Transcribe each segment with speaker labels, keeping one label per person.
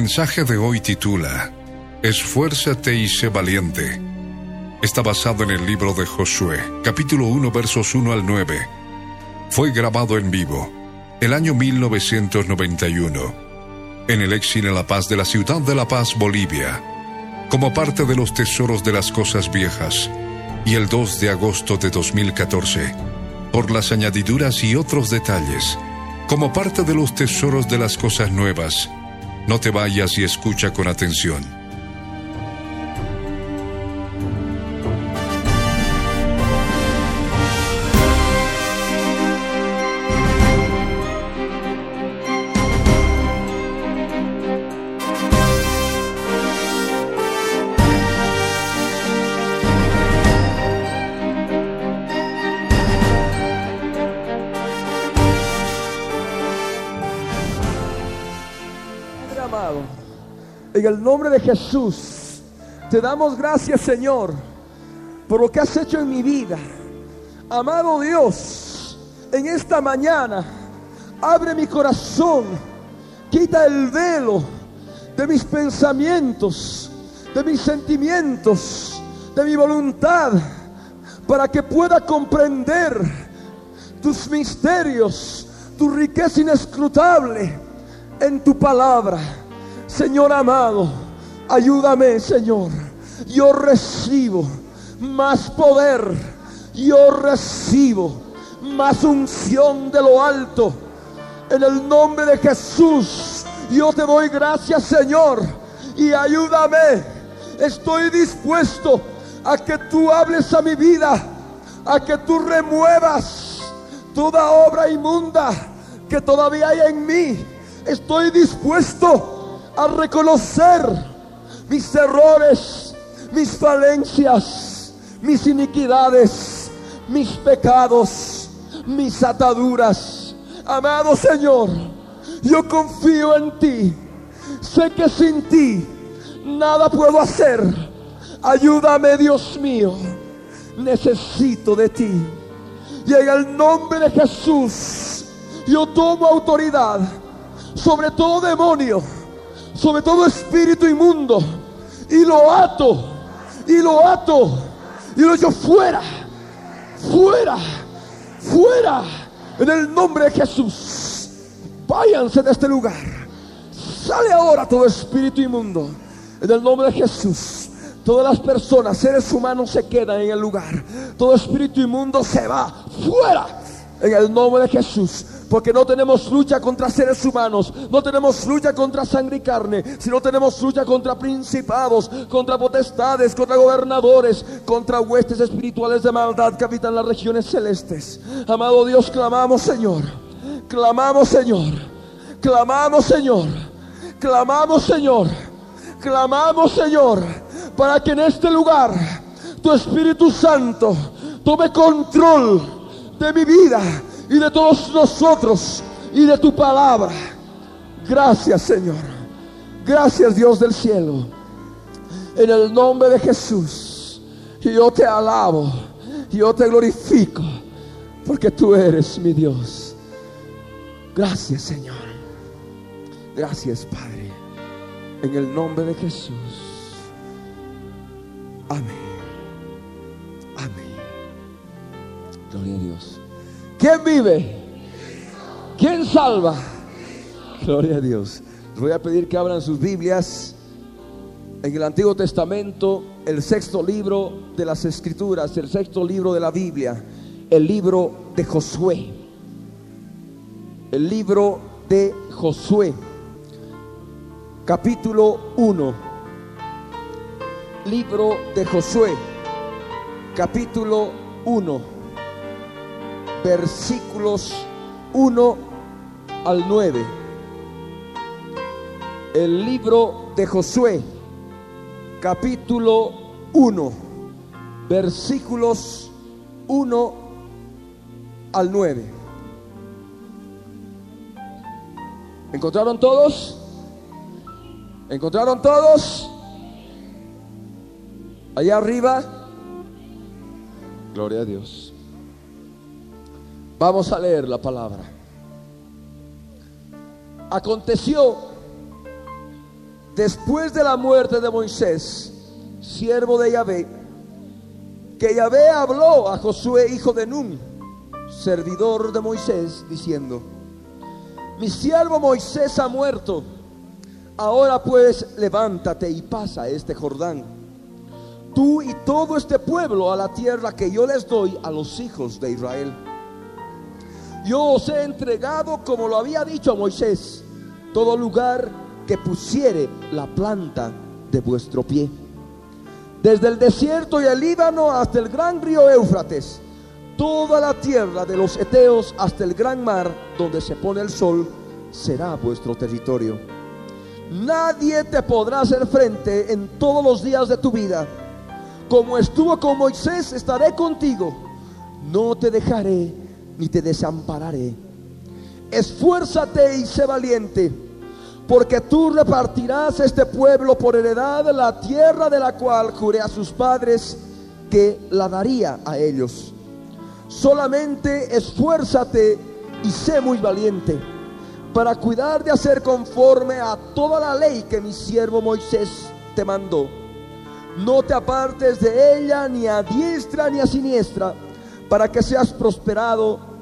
Speaker 1: Mensaje de hoy titula Esfuérzate y sé valiente. Está basado en el libro de Josué, capítulo 1, versos 1 al 9. Fue grabado en vivo el año 1991 en el Exine La Paz de la ciudad de La Paz, Bolivia, como parte de los tesoros de las cosas viejas, y el 2 de agosto de 2014, por las añadiduras y otros detalles, como parte de los tesoros de las cosas nuevas, no te vayas y escucha con atención.
Speaker 2: De Jesús, te damos gracias, Señor, por lo que has hecho en mi vida. Amado Dios, en esta mañana, abre mi corazón, quita el velo de mis pensamientos, de mis sentimientos, de mi voluntad, para que pueda comprender tus misterios, tu riqueza inescrutable en tu palabra. Señor amado, ayúdame, Señor. Yo recibo más poder. Yo recibo más unción de lo alto. En el nombre de Jesús, yo te doy gracias, Señor. Y ayúdame. Estoy dispuesto a que tú hables a mi vida. A que tú remuevas toda obra inmunda que todavía hay en mí estoy dispuesto a reconocer mis errores, mis falencias, mis iniquidades, mis pecados, mis ataduras. Amado Señor, yo confío en ti. Sé que sin ti nada puedo hacer. Ayúdame, Dios mío. Necesito de ti. Y en el nombre de Jesús, yo tomo autoridad sobre todo demonio, sobre todo espíritu inmundo, y lo ato, y lo ato, y lo echo fuera, fuera, fuera, en el nombre de Jesús. Váyanse de este lugar. Sale ahora todo espíritu inmundo, en el nombre de Jesús. Todas las personas, seres humanos se quedan en el lugar. Todo espíritu inmundo se va fuera en el nombre de Jesús. Porque no tenemos lucha contra seres humanos, no tenemos lucha contra sangre y carne, sino tenemos lucha contra principados, contra potestades, contra gobernadores, contra huestes espirituales de maldad que habitan las regiones celestes. Amado Dios, clamamos Señor, clamamos Señor, clamamos Señor, clamamos Señor, clamamos Señor, para que en este lugar tu Espíritu Santo tome control de mi vida y de todos nosotros y de tu palabra. Gracias Señor. Gracias Dios del cielo. En el nombre de Jesús. Yo te alabo. Yo te glorifico. Porque tú eres mi Dios. Gracias Señor. Gracias Padre. En el nombre de Jesús. Amén. Amén. Gloria a Dios. ¿Quién vive? ¿Quién salva? Gloria a Dios. Les voy a pedir que abran sus Biblias en el Antiguo Testamento, el sexto libro de las Escrituras, el sexto libro de la Biblia, el libro de Josué. El libro de Josué, capítulo 1. Libro de Josué, capítulo 1, versículos 1 al 9. El libro de Josué, capítulo 1, versículos 1 al 9. ¿Encontraron todos? ¿Encontraron todos? Allá arriba. Gloria a Dios. Vamos a leer la palabra. Aconteció después de la muerte de Moisés, siervo de Yahvé, que Yahvé habló a Josué, hijo de Nun, servidor de Moisés, diciendo, mi siervo Moisés ha muerto, ahora pues levántate y pasa este Jordán, tú y todo este pueblo a la tierra que yo les doy a los hijos de Israel. Yo os he entregado, como lo había dicho a Moisés, todo lugar que pusiere la planta de vuestro pie. Desde el desierto y el Líbano hasta el gran río Éufrates, toda la tierra de los Eteos hasta el gran mar donde se pone el sol, será vuestro territorio. Nadie te podrá hacer frente en todos los días de tu vida. Como estuvo con Moisés, estaré contigo. No te dejaré ni te desampararé. Esfuérzate y sé valiente, porque tú repartirás este pueblo por heredad la tierra de la cual juré a sus padres que la daría a ellos. Solamente esfuérzate y sé muy valiente para cuidar de hacer conforme a toda la ley que mi siervo Moisés te mandó. No te apartes de ella ni a diestra ni a siniestra, para que seas prosperado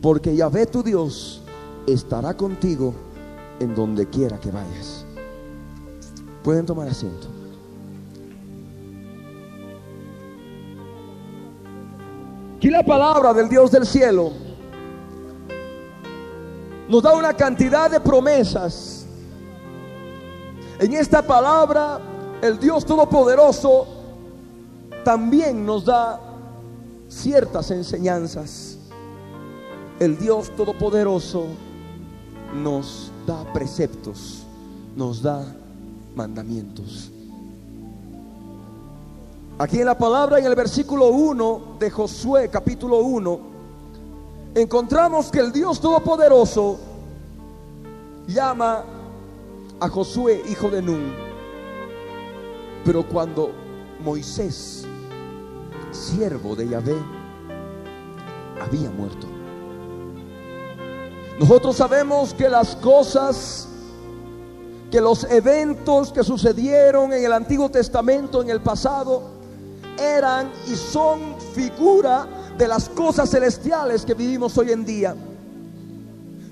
Speaker 2: porque Yahvé tu Dios estará contigo en donde quiera que vayas. Pueden tomar asiento. Aquí la palabra del Dios del cielo nos da una cantidad de promesas. En esta palabra, el Dios Todopoderoso también nos da ciertas enseñanzas. El Dios Todopoderoso nos da preceptos, nos da mandamientos. Aquí en la palabra, en el versículo 1 de Josué, capítulo 1, encontramos que el Dios Todopoderoso llama a Josué, hijo de Nun. Pero cuando Moisés, siervo de Yahvé, había muerto. Nosotros sabemos que las cosas, que los eventos que sucedieron en el Antiguo Testamento, en el pasado, eran y son figura de las cosas celestiales que vivimos hoy en día.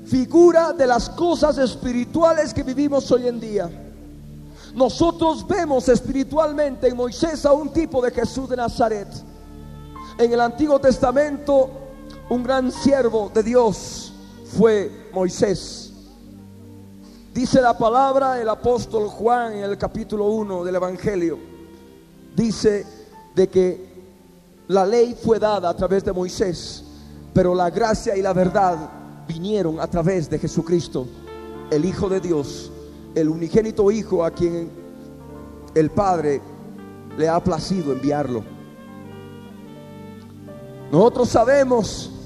Speaker 2: Figura de las cosas espirituales que vivimos hoy en día. Nosotros vemos espiritualmente en Moisés a un tipo de Jesús de Nazaret. En el Antiguo Testamento, un gran siervo de Dios fue Moisés. Dice la palabra el apóstol Juan en el capítulo 1 del Evangelio. Dice de que la ley fue dada a través de Moisés, pero la gracia y la verdad vinieron a través de Jesucristo, el Hijo de Dios, el unigénito Hijo a quien el Padre le ha placido enviarlo. Nosotros sabemos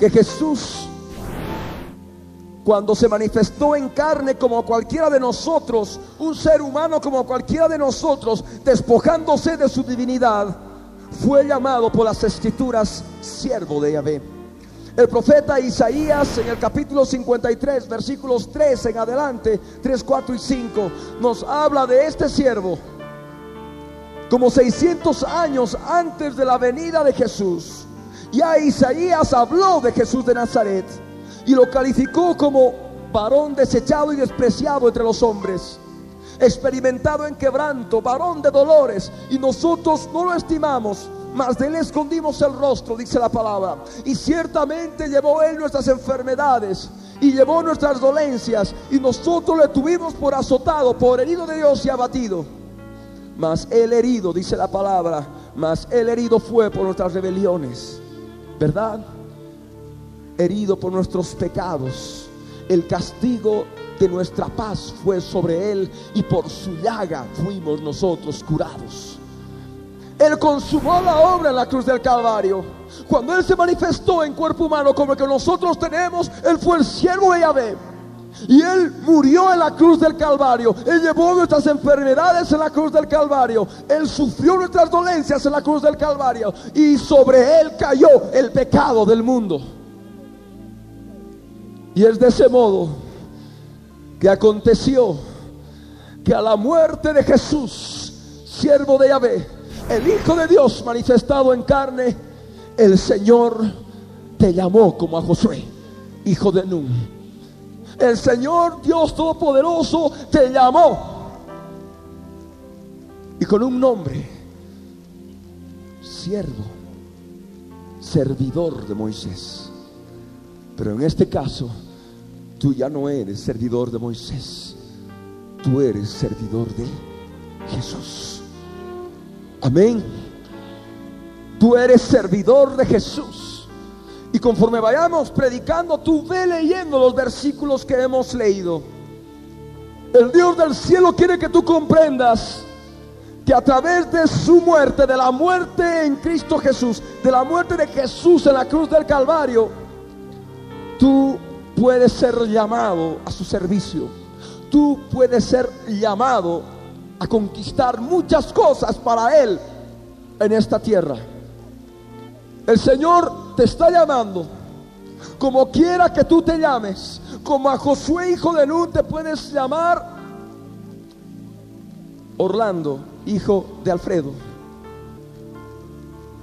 Speaker 2: que Jesús, cuando se manifestó en carne como cualquiera de nosotros, un ser humano como cualquiera de nosotros, despojándose de su divinidad, fue llamado por las escrituras siervo de Yahvé. El profeta Isaías en el capítulo 53, versículos 3 en adelante, 3, 4 y 5, nos habla de este siervo como 600 años antes de la venida de Jesús. Ya Isaías habló de Jesús de Nazaret y lo calificó como varón desechado y despreciado entre los hombres, experimentado en quebranto, varón de dolores, y nosotros no lo estimamos, mas de él escondimos el rostro, dice la palabra, y ciertamente llevó él nuestras enfermedades y llevó nuestras dolencias, y nosotros le tuvimos por azotado, por herido de Dios y abatido. Mas el herido, dice la palabra, mas el herido fue por nuestras rebeliones, ¿verdad? Herido por nuestros pecados. El castigo de nuestra paz fue sobre él y por su llaga fuimos nosotros curados. Él consumó la obra en la cruz del Calvario. Cuando Él se manifestó en cuerpo humano como el que nosotros tenemos, Él fue el siervo de Yahvé. Y Él murió en la cruz del Calvario. Él llevó nuestras enfermedades en la cruz del Calvario. Él sufrió nuestras dolencias en la cruz del Calvario. Y sobre Él cayó el pecado del mundo. Y es de ese modo que aconteció que a la muerte de Jesús, siervo de Yahvé, el Hijo de Dios manifestado en carne, el Señor te llamó como a Josué, hijo de Nun. El Señor Dios Todopoderoso te llamó. Y con un nombre, siervo, servidor de Moisés. Pero en este caso, tú ya no eres servidor de Moisés, tú eres servidor de Jesús. Amén. Tú eres servidor de Jesús. Y conforme vayamos predicando, tú ve leyendo los versículos que hemos leído. El Dios del cielo quiere que tú comprendas que a través de su muerte, de la muerte en Cristo Jesús, de la muerte de Jesús en la cruz del Calvario, tú puedes ser llamado a su servicio. Tú puedes ser llamado a conquistar muchas cosas para Él en esta tierra. El Señor te está llamando. Como quiera que tú te llames, como a Josué hijo de Nun te puedes llamar Orlando, hijo de Alfredo.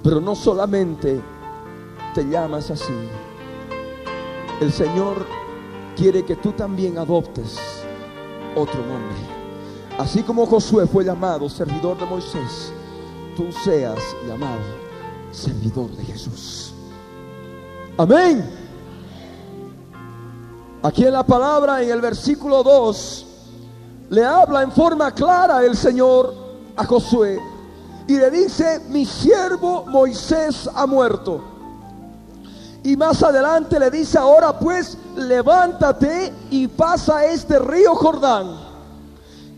Speaker 2: Pero no solamente te llamas así. El Señor quiere que tú también adoptes otro nombre. Así como Josué fue llamado servidor de Moisés, tú seas llamado servidor de Jesús. Amén. Aquí en la palabra, en el versículo 2, le habla en forma clara el Señor a Josué y le dice, mi siervo Moisés ha muerto. Y más adelante le dice, ahora pues levántate y pasa este río Jordán.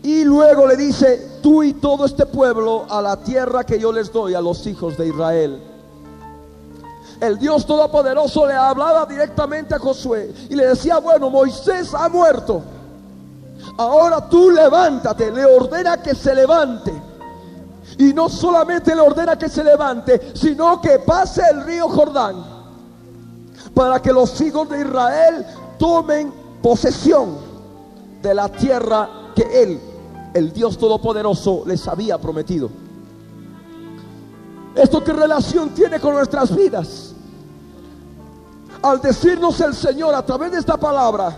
Speaker 2: Y luego le dice, tú y todo este pueblo a la tierra que yo les doy a los hijos de Israel. El Dios Todopoderoso le hablaba directamente a Josué y le decía, bueno, Moisés ha muerto. Ahora tú levántate, le ordena que se levante. Y no solamente le ordena que se levante, sino que pase el río Jordán para que los hijos de Israel tomen posesión de la tierra que él, el Dios Todopoderoso, les había prometido. ¿Esto qué relación tiene con nuestras vidas? Al decirnos el Señor a través de esta palabra,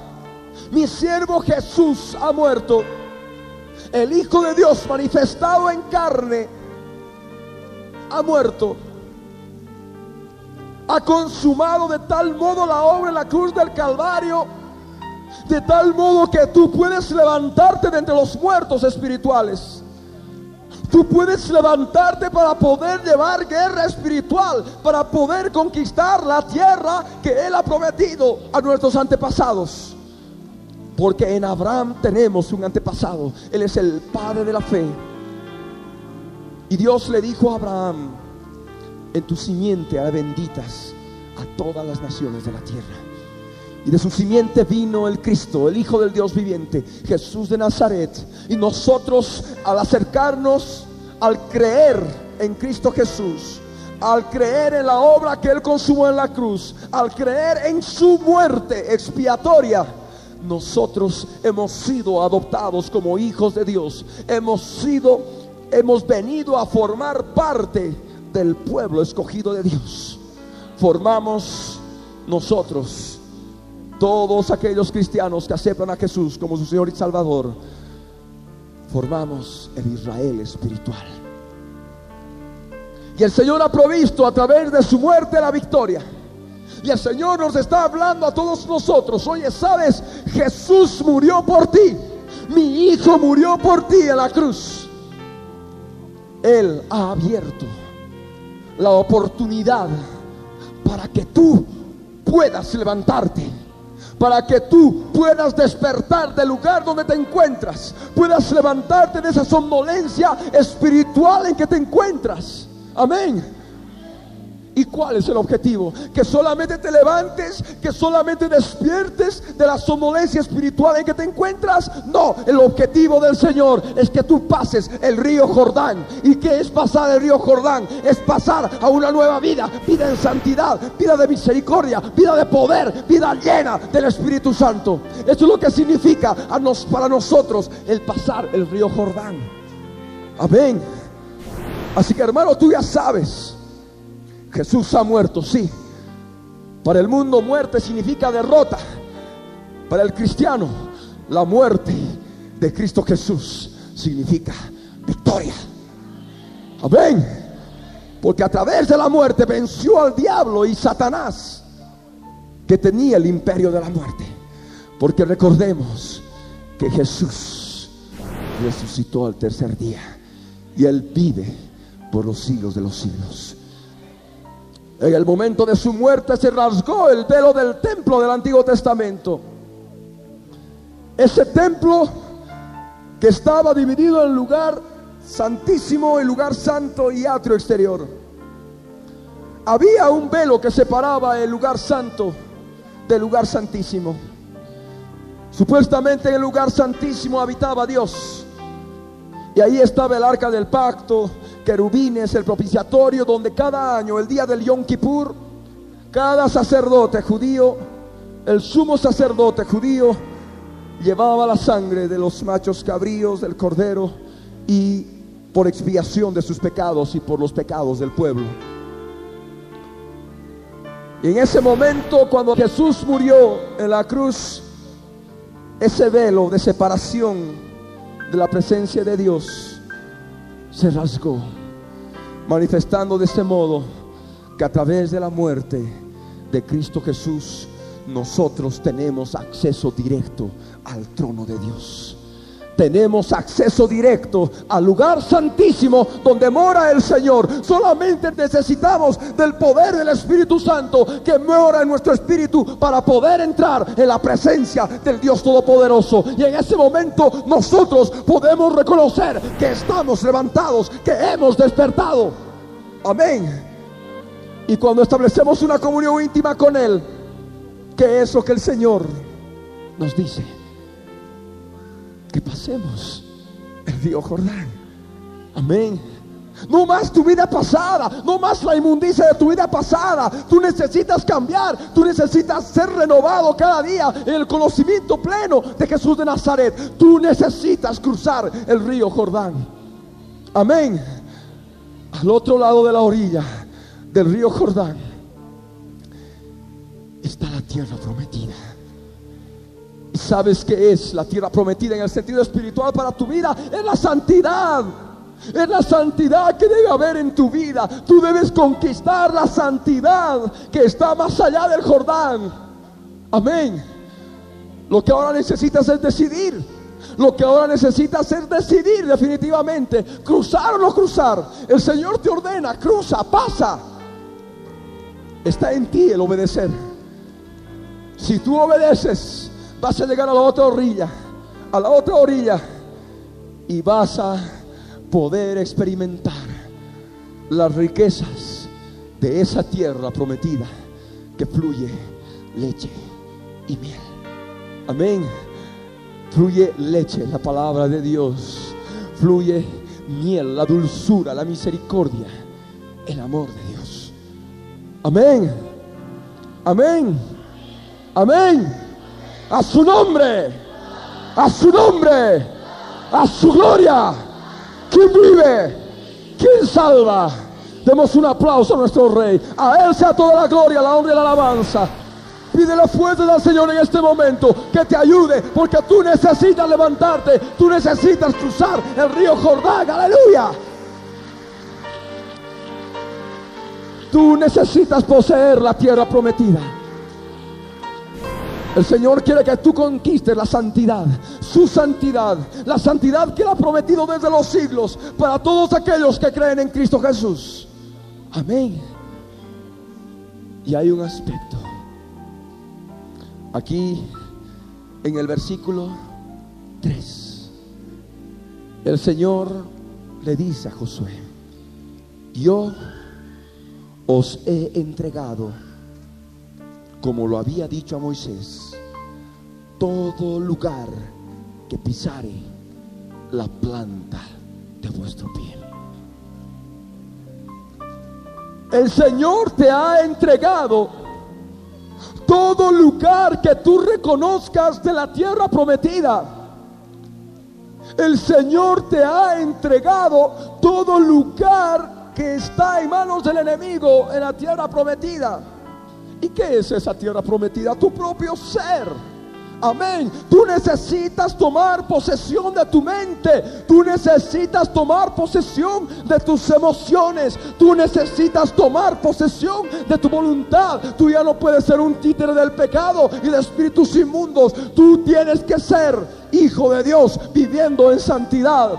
Speaker 2: mi siervo Jesús ha muerto, el Hijo de Dios manifestado en carne ha muerto, ha consumado de tal modo la obra en la cruz del Calvario, de tal modo que tú puedes levantarte de entre los muertos espirituales. Tú puedes levantarte para poder llevar guerra espiritual, para poder conquistar la tierra que Él ha prometido a nuestros antepasados. Porque en Abraham tenemos un antepasado. Él es el padre de la fe. Y Dios le dijo a Abraham, en tu simiente haré benditas a todas las naciones de la tierra. Y de su simiente vino el Cristo, el Hijo del Dios viviente, Jesús de Nazaret. Y nosotros al acercarnos, al creer en Cristo Jesús, al creer en la obra que Él consumó en la cruz, al creer en su muerte expiatoria, nosotros hemos sido adoptados como hijos de Dios. Hemos sido hemos venido a formar parte del pueblo escogido de Dios. Formamos nosotros, todos aquellos cristianos que aceptan a Jesús como su Señor y Salvador, formamos el Israel espiritual. Y el Señor ha provisto a través de su muerte la victoria. Y el Señor nos está hablando a todos nosotros. Oye, sabes, Jesús murió por ti. Mi hijo murió por ti en la cruz. Él ha abierto la oportunidad para que tú puedas levantarte. Para que tú puedas despertar del lugar donde te encuentras. Puedas levantarte de esa somnolencia espiritual en que te encuentras. Amén. ¿Y cuál es el objetivo? Que solamente te levantes, que solamente despiertes de la somnolencia espiritual en que te encuentras. No, el objetivo del Señor es que tú pases el río Jordán. ¿Y qué es pasar el río Jordán? Es pasar a una nueva vida, vida en santidad, vida de misericordia, vida de poder, vida llena del Espíritu Santo. Eso es lo que significa para nosotros el pasar el río Jordán. Amén. Así que hermano, tú ya sabes Jesús ha muerto, sí. Para el mundo muerte significa derrota. Para el cristiano, la muerte de Cristo Jesús significa victoria. Amén. Porque a través de la muerte venció al diablo y Satanás, que tenía el imperio de la muerte. Porque recordemos que Jesús resucitó al tercer día y Él vive por los siglos de los siglos. En el momento de su muerte se rasgó el velo del templo del Antiguo Testamento. Ese templo que estaba dividido en lugar santísimo, y lugar santo y atrio exterior. Había un velo que separaba el lugar santo del lugar santísimo. Supuestamente en el lugar santísimo habitaba Dios. Y ahí estaba el arca del pacto, querubines, el propiciatorio, donde cada año, el día del Yom Kippur, cada sacerdote judío, el sumo sacerdote judío, llevaba la sangre de los machos cabríos, del cordero, y por expiación de sus pecados y por los pecados del pueblo. Y en ese momento, cuando Jesús murió en la cruz, ese velo de separación de la presencia de Dios se rasgó, manifestando de este modo que a través de la muerte de Cristo Jesús nosotros tenemos acceso directo al trono de Dios tenemos acceso directo al lugar santísimo donde mora el Señor. Solamente necesitamos del poder del Espíritu Santo que mora en nuestro espíritu para poder entrar en la presencia del Dios Todopoderoso. Y en ese momento nosotros podemos reconocer que estamos levantados, que hemos despertado. Amén. Y cuando establecemos una comunión íntima con Él, ¿qué es lo que el Señor nos dice? Que pasemos el río Jordán. Amén. No más tu vida pasada, no más la inmundicia de tu vida pasada. Tú necesitas cambiar, tú necesitas ser renovado cada día en el conocimiento pleno de Jesús de Nazaret. Tú necesitas cruzar el río Jordán. Amén. Al otro lado de la orilla del río Jordán está la tierra prometida. ¿Y sabes qué es la tierra prometida en el sentido espiritual para tu vida? Es la santidad. Es la santidad que debe haber en tu vida. Tú debes conquistar la santidad que está más allá del Jordán. Amén. Lo que ahora necesitas es decidir. Lo que ahora necesitas es decidir definitivamente. Cruzar o no cruzar. El Señor te ordena, cruza, pasa. Está en ti el obedecer. Si tú obedeces, vas a llegar a la otra orilla, a la otra orilla, y vas a poder experimentar las riquezas de esa tierra prometida que fluye leche y miel. Amén. Fluye leche, la palabra de Dios. Fluye miel, la dulzura, la misericordia, el amor de Dios. Amén. Amén. Amén a su nombre, a su nombre, a su gloria. ¿Quién vive? ¿Quién salva? Demos un aplauso a nuestro Rey. A Él sea toda la gloria, la honra y la alabanza. Pide la fuerza del Señor en este momento que te ayude, porque tú necesitas levantarte, tú necesitas cruzar el río Jordán, aleluya. Tú necesitas poseer la tierra prometida. El Señor quiere que tú conquistes la santidad, su santidad, la santidad que Él ha prometido desde los siglos para todos aquellos que creen en Cristo Jesús. Amén. Y hay un aspecto aquí en el versículo 3. El Señor le dice a Josué, yo os he entregado, como lo había dicho a Moisés, todo lugar que pisare la planta de vuestro pie. El Señor te ha entregado todo lugar que tú reconozcas de la tierra prometida. El Señor te ha entregado todo lugar que está en manos del enemigo en la tierra prometida. ¿Y qué es esa tierra prometida? Tu propio ser. Amén. Tú necesitas tomar posesión de tu mente. Tú necesitas tomar posesión de tus emociones. Tú necesitas tomar posesión de tu voluntad. Tú ya no puedes ser un títere del pecado y de espíritus inmundos. Tú tienes que ser hijo de Dios viviendo en santidad.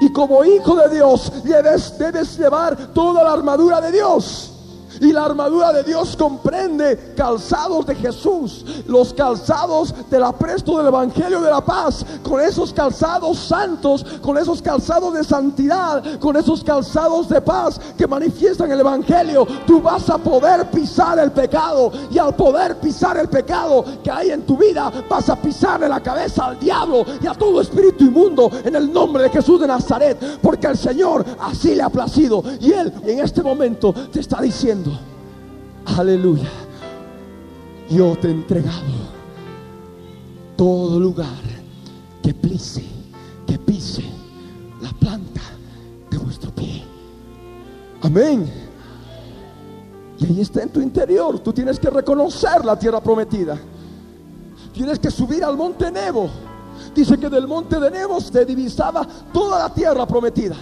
Speaker 2: Y como hijo de Dios debes, debes llevar toda la armadura de Dios. Y la armadura de Dios comprende calzados de Jesús, los calzados del apresto del Evangelio de la paz, con esos calzados santos, con esos calzados de santidad, con esos calzados de paz que manifiestan el Evangelio, tú vas a poder pisar el pecado. Y al poder pisar el pecado que hay en tu vida, vas a pisarle la cabeza al diablo y a todo espíritu inmundo en el nombre de Jesús de Nazaret, porque el Señor así le ha placido. Y Él en este momento te está aleluya, yo te he entregado todo lugar que pise, que pise la planta de vuestro pie. Amén. Y ahí está en tu interior. Tú tienes que reconocer la tierra prometida. Tienes que subir al monte Nebo. Dice que del monte de Nebo se divisaba toda la tierra prometida.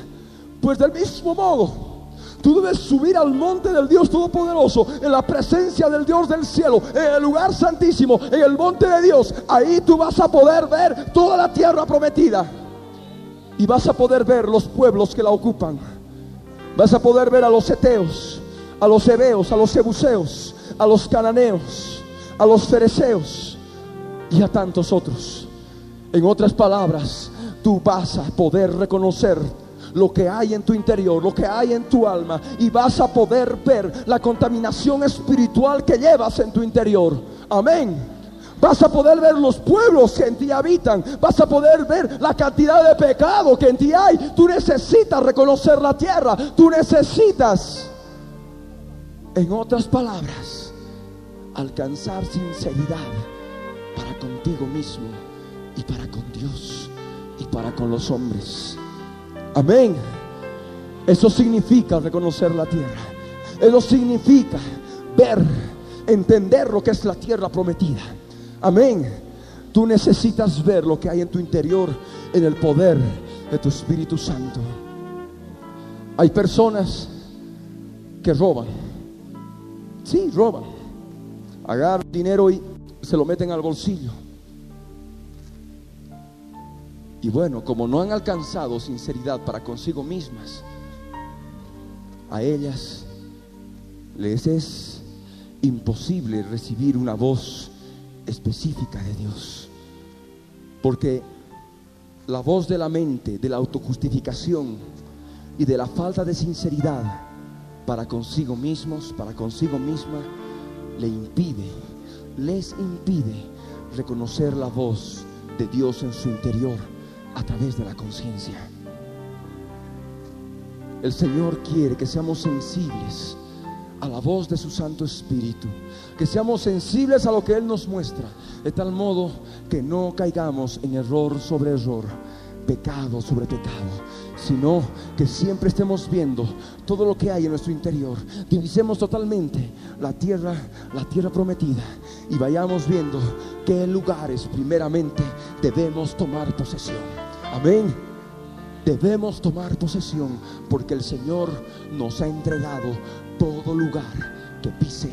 Speaker 2: Pues del mismo modo, Tú debes subir al monte del Dios Todopoderoso, en la presencia del Dios del cielo, en el lugar santísimo, en el monte de Dios. Ahí tú vas a poder ver toda la tierra prometida. Y vas a poder ver los pueblos que la ocupan. Vas a poder ver a los eteos, a los hebeos, a los jebuseos, a los cananeos, a los fereceos y a tantos otros. En otras palabras, tú vas a poder reconocer lo que hay en tu interior, lo que hay en tu alma y vas a poder ver la contaminación espiritual que llevas en tu interior. Amén. Vas a poder ver los pueblos que en ti habitan. Vas a poder ver la cantidad de pecado que en ti hay. Tú necesitas reconocer la tierra. Tú necesitas, en otras palabras, alcanzar sinceridad para contigo mismo y para con Dios y para con los hombres. Amén. Eso significa reconocer la tierra. Eso significa ver, entender lo que es la tierra prometida. Amén. Tú necesitas ver lo que hay en tu interior en el poder de tu Espíritu Santo. Hay personas que roban. Sí, roban. Agarran dinero y se lo meten al bolsillo. Y bueno, como no han alcanzado sinceridad para consigo mismas, a ellas les es imposible recibir una voz específica de Dios. Porque la voz de la mente, de la autojustificación y de la falta de sinceridad para consigo mismos, para consigo misma, le impide, les impide reconocer la voz de Dios en su interior a través de la conciencia. El Señor quiere que seamos sensibles a la voz de su Santo Espíritu, que seamos sensibles a lo que Él nos muestra, de tal modo que no caigamos en error sobre error, pecado sobre pecado, sino que siempre estemos viendo todo lo que hay en nuestro interior. Divisemos totalmente la tierra, la tierra prometida y vayamos viendo qué lugares primeramente debemos tomar posesión. Amén. Debemos tomar posesión porque el Señor nos ha entregado todo lugar que pise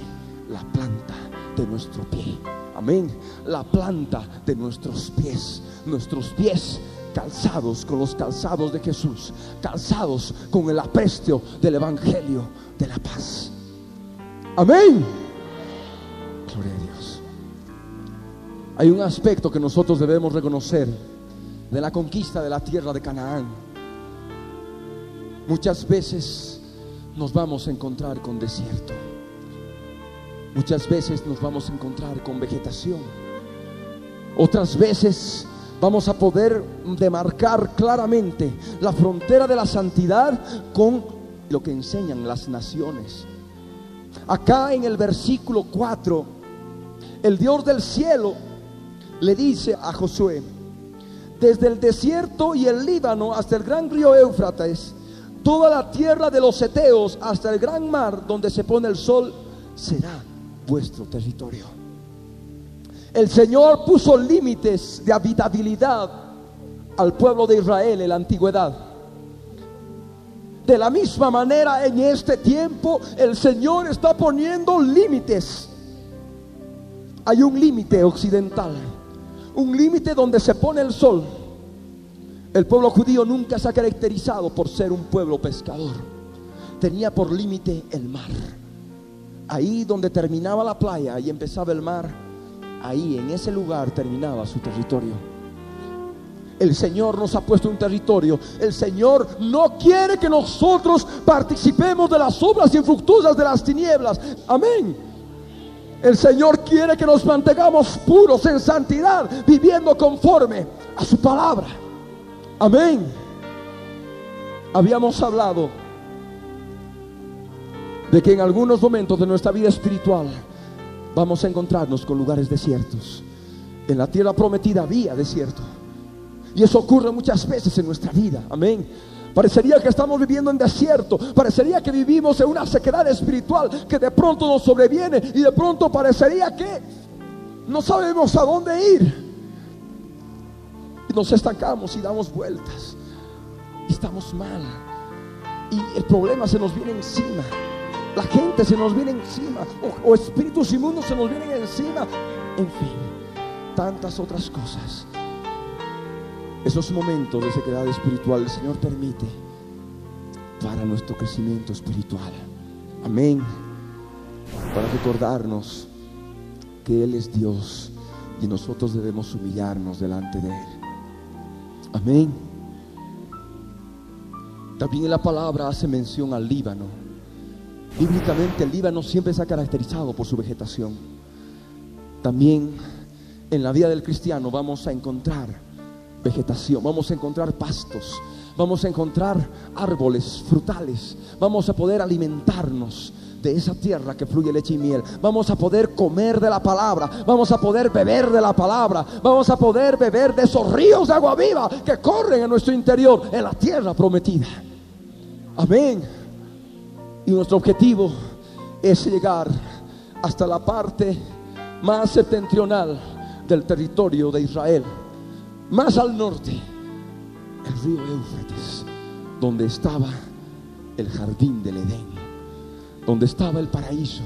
Speaker 2: la planta de nuestro pie. Amén. La planta de nuestros pies. Nuestros pies calzados con los calzados de Jesús. Calzados con el aprestio del Evangelio de la paz. Amén. Gloria a Dios. Hay un aspecto que nosotros debemos reconocer de la conquista de la tierra de Canaán. Muchas veces nos vamos a encontrar con desierto. Muchas veces nos vamos a encontrar con vegetación. Otras veces vamos a poder demarcar claramente la frontera de la santidad con lo que enseñan las naciones. Acá en el versículo 4, el Dios del cielo le dice a Josué, desde el desierto y el Líbano hasta el gran río Éufrates, toda la tierra de los Eteos hasta el gran mar donde se pone el sol, será vuestro territorio. El Señor puso límites de habitabilidad al pueblo de Israel en la antigüedad. De la misma manera en este tiempo el Señor está poniendo límites. Hay un límite occidental, un límite donde se pone el sol. El pueblo judío nunca se ha caracterizado por ser un pueblo pescador. Tenía por límite el mar. Ahí donde terminaba la playa y empezaba el mar, ahí en ese lugar terminaba su territorio. El Señor nos ha puesto un territorio. El Señor no quiere que nosotros participemos de las obras infructuosas de las tinieblas. Amén. El Señor quiere que nos mantengamos puros en santidad, viviendo conforme a su palabra. Amén. Habíamos hablado de que en algunos momentos de nuestra vida espiritual vamos a encontrarnos con lugares desiertos. En la tierra prometida había desierto. Y eso ocurre muchas veces en nuestra vida. Amén. Parecería que estamos viviendo en desierto. Parecería que vivimos en una sequedad espiritual que de pronto nos sobreviene y de pronto parecería que no sabemos a dónde ir. Y nos estancamos y damos vueltas. Y estamos mal. Y el problema se nos viene encima. La gente se nos viene encima. O, o espíritus inmundos se nos vienen encima. En fin, tantas otras cosas. Esos momentos de sequedad espiritual el Señor permite para nuestro crecimiento espiritual. Amén. Para recordarnos que Él es Dios y nosotros debemos humillarnos delante de Él. Amén. También la palabra hace mención al Líbano. Bíblicamente el Líbano siempre se ha caracterizado por su vegetación. También en la vida del cristiano vamos a encontrar vegetación, vamos a encontrar pastos, vamos a encontrar árboles frutales, vamos a poder alimentarnos de esa tierra que fluye leche y miel. Vamos a poder comer de la palabra, vamos a poder beber de la palabra, vamos a poder beber de esos ríos de agua viva que corren en nuestro interior, en la tierra prometida. Amén. Y nuestro objetivo es llegar hasta la parte más septentrional del territorio de Israel más al norte, el río Éufrates, donde estaba el jardín del Edén, donde estaba el paraíso.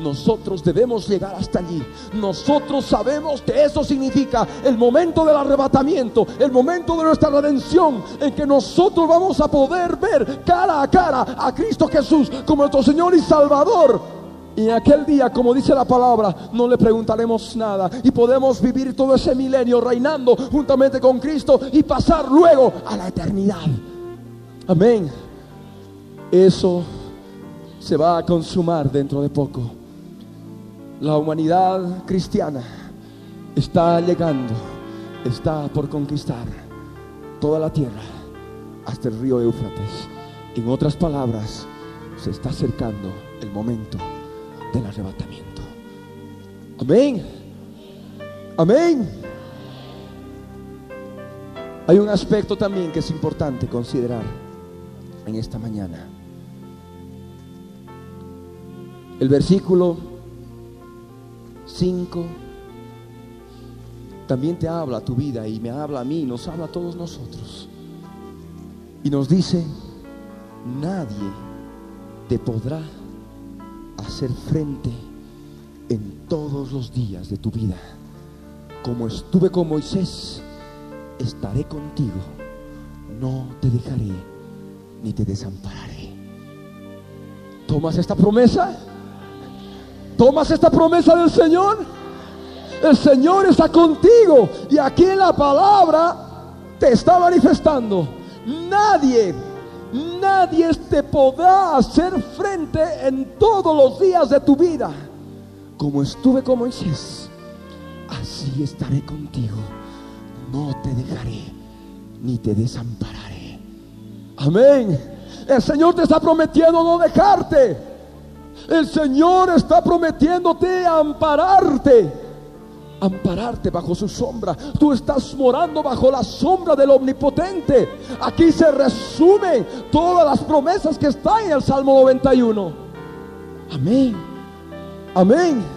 Speaker 2: Nosotros debemos llegar hasta allí. Nosotros sabemos que eso significa el momento del arrebatamiento, el momento de nuestra redención, en que nosotros vamos a poder ver cara a cara a Cristo Jesús como nuestro Señor y Salvador. Y en aquel día, como dice la palabra, no le preguntaremos nada. Y podemos vivir todo ese milenio reinando juntamente con Cristo y pasar luego a la eternidad. Amén. Eso se va a consumar dentro de poco. La humanidad cristiana está llegando, está por conquistar toda la tierra hasta el río Éufrates. En otras palabras, se está acercando el momento del arrebatamiento. Amén. Amén. Hay un aspecto también que es importante considerar en esta mañana. El versículo 5 también te habla a tu vida y me habla a mí, nos habla a todos nosotros. Y nos dice, nadie te podrá hacer frente en todos los días de tu vida. Como estuve con Moisés, estaré contigo, no te dejaré ni te desampararé. ¿Tomas esta promesa? ¿Tomas esta promesa del Señor? El Señor está contigo y aquí en la palabra te está manifestando. Nadie, nadie te podrá hacer frente en todos los días de tu vida. Como estuve con Moisés, así estaré contigo. No te dejaré ni te desampararé. Amén. El Señor te está prometiendo no dejarte. El Señor está prometiéndote ampararte ampararte bajo su sombra. Tú estás morando bajo la sombra del omnipotente. Aquí se resumen todas las promesas que están en el Salmo 91. Amén. Amén.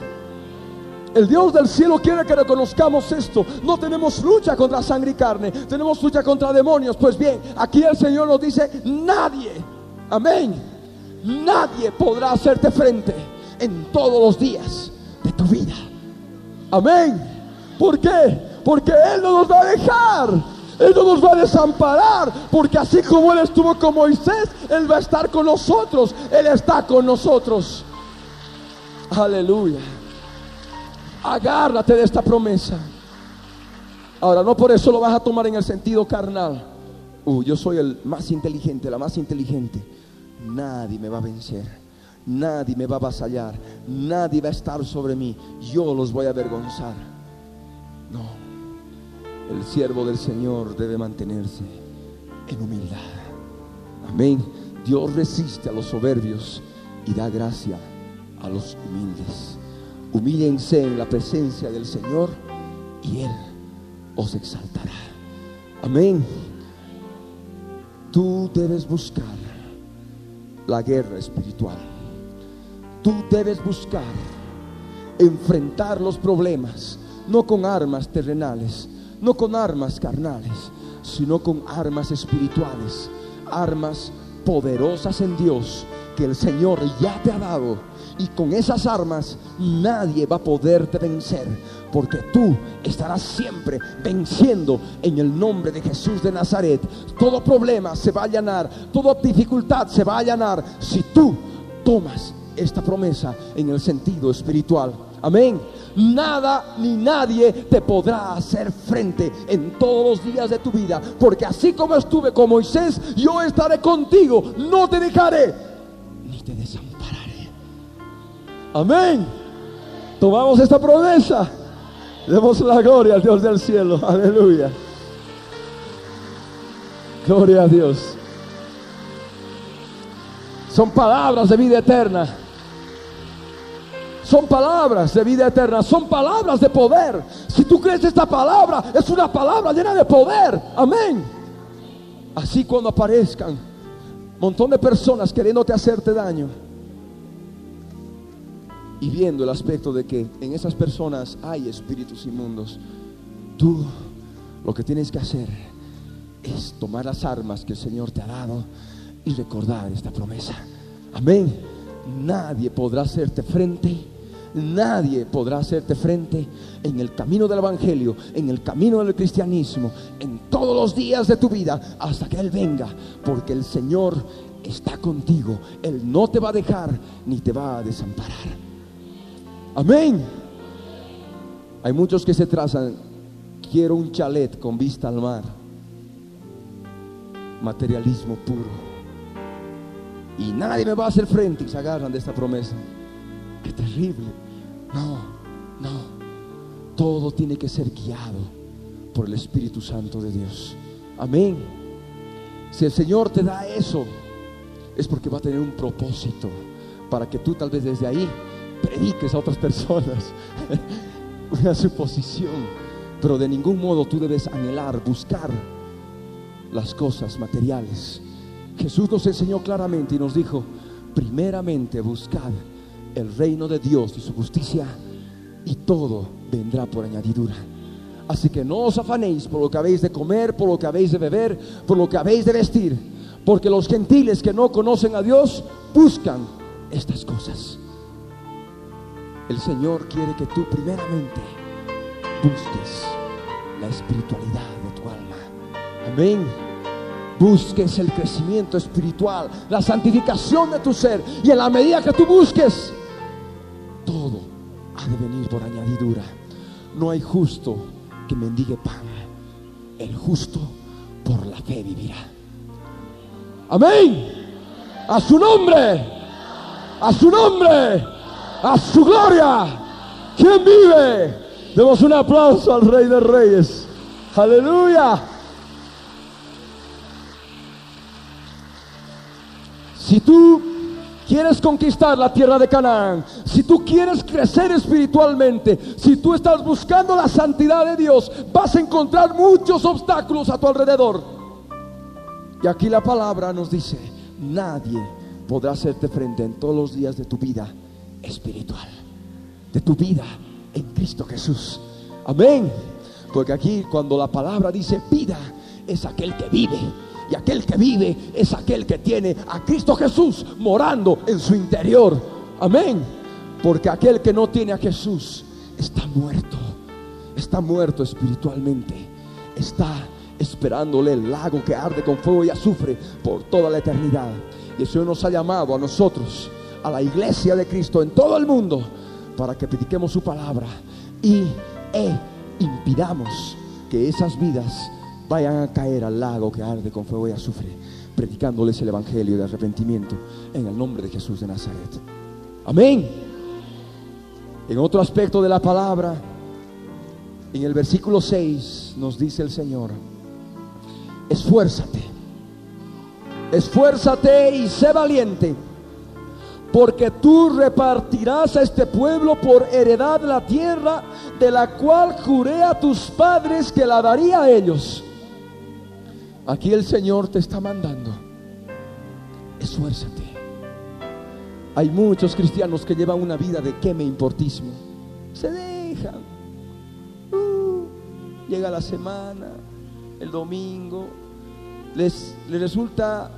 Speaker 2: El Dios del cielo quiere que reconozcamos esto. No tenemos lucha contra sangre y carne, tenemos lucha contra demonios. Pues bien, aquí el Señor nos dice, nadie, amén, nadie podrá hacerte frente en todos los días de tu vida. Amén. ¿Por qué? Porque Él no nos va a dejar. Él no nos va a desamparar. Porque así como Él estuvo con Moisés, Él va a estar con nosotros. Él está con nosotros. Aleluya. Agárrate de esta promesa. Ahora, no por eso lo vas a tomar en el sentido carnal. Uh, yo soy el más inteligente, la más inteligente. Nadie me va a vencer. Nadie me va a avasallar. Nadie va a estar sobre mí. Yo los voy a avergonzar. No. El siervo del Señor debe mantenerse en humildad. Amén. Dios resiste a los soberbios y da gracia a los humildes. Humíllense en la presencia del Señor y Él os exaltará. Amén. Tú debes buscar la guerra espiritual. Tú debes buscar enfrentar los problemas, no con armas terrenales, no con armas carnales, sino con armas espirituales, armas poderosas en Dios que el Señor ya te ha dado. Y con esas armas nadie va a poderte vencer, porque tú estarás siempre venciendo en el nombre de Jesús de Nazaret. Todo problema se va a allanar, toda dificultad se va a allanar si tú tomas esta promesa en el sentido espiritual. Amén. Nada ni nadie te podrá hacer frente en todos los días de tu vida. Porque así como estuve con Moisés, yo estaré contigo. No te dejaré ni te desampararé. Amén. Tomamos esta promesa. Demos la gloria al Dios del cielo. Aleluya. Gloria a Dios. Son palabras de vida eterna. Son palabras de vida eterna, son palabras de poder. Si tú crees esta palabra, es una palabra llena de poder. Amén. Así cuando aparezcan montón de personas queriéndote hacerte daño y viendo el aspecto de que en esas personas hay espíritus inmundos, tú lo que tienes que hacer es tomar las armas que el Señor te ha dado y recordar esta promesa. Amén. Nadie podrá hacerte frente Nadie podrá hacerte frente en el camino del Evangelio, en el camino del cristianismo, en todos los días de tu vida, hasta que Él venga, porque el Señor está contigo. Él no te va a dejar ni te va a desamparar. Amén. Hay muchos que se trazan, quiero un chalet con vista al mar. Materialismo puro. Y nadie me va a hacer frente y se agarran de esta promesa. Qué terrible. No, no. Todo tiene que ser guiado por el Espíritu Santo de Dios. Amén. Si el Señor te da eso, es porque va a tener un propósito para que tú tal vez desde ahí prediques a otras personas una suposición. Pero de ningún modo tú debes anhelar, buscar las cosas materiales. Jesús nos enseñó claramente y nos dijo, primeramente buscad el reino de Dios y su justicia y todo vendrá por añadidura. Así que no os afanéis por lo que habéis de comer, por lo que habéis de beber, por lo que habéis de vestir, porque los gentiles que no conocen a Dios buscan estas cosas. El Señor quiere que tú primeramente busques la espiritualidad de tu alma. Amén. Busques el crecimiento espiritual, la santificación de tu ser. Y en la medida que tú busques, todo ha de venir por añadidura. No hay justo que mendigue pan. El justo por la fe vivirá. Amén. A su nombre. A su nombre. A su gloria. ¿Quién vive? Demos un aplauso al Rey de Reyes. Aleluya. Si tú quieres conquistar la tierra de Canaán, si tú quieres crecer espiritualmente, si tú estás buscando la santidad de Dios, vas a encontrar muchos obstáculos a tu alrededor. Y aquí la palabra nos dice, nadie podrá hacerte frente en todos los días de tu vida espiritual, de tu vida en Cristo Jesús. Amén. Porque aquí cuando la palabra dice vida, es aquel que vive y aquel que vive es aquel que tiene a Cristo Jesús morando en su interior. Amén. Porque aquel que no tiene a Jesús está muerto. Está muerto espiritualmente. Está esperándole el lago que arde con fuego y azufre por toda la eternidad. Y el Señor nos ha llamado a nosotros, a la iglesia de Cristo en todo el mundo, para que prediquemos su palabra y e impidamos que esas vidas vayan a caer al lago que arde con fuego y azufre, predicándoles el evangelio de arrepentimiento en el nombre de Jesús de Nazaret. Amén. En otro aspecto de la palabra, en el versículo 6 nos dice el Señor, esfuérzate, esfuérzate y sé valiente, porque tú repartirás a este pueblo por heredad la tierra de la cual juré a tus padres que la daría a ellos. Aquí el Señor te está mandando. Esfuérzate. Hay muchos cristianos que llevan una vida de que me importismo. Se dejan. Uh, llega la semana, el domingo. Les, resulta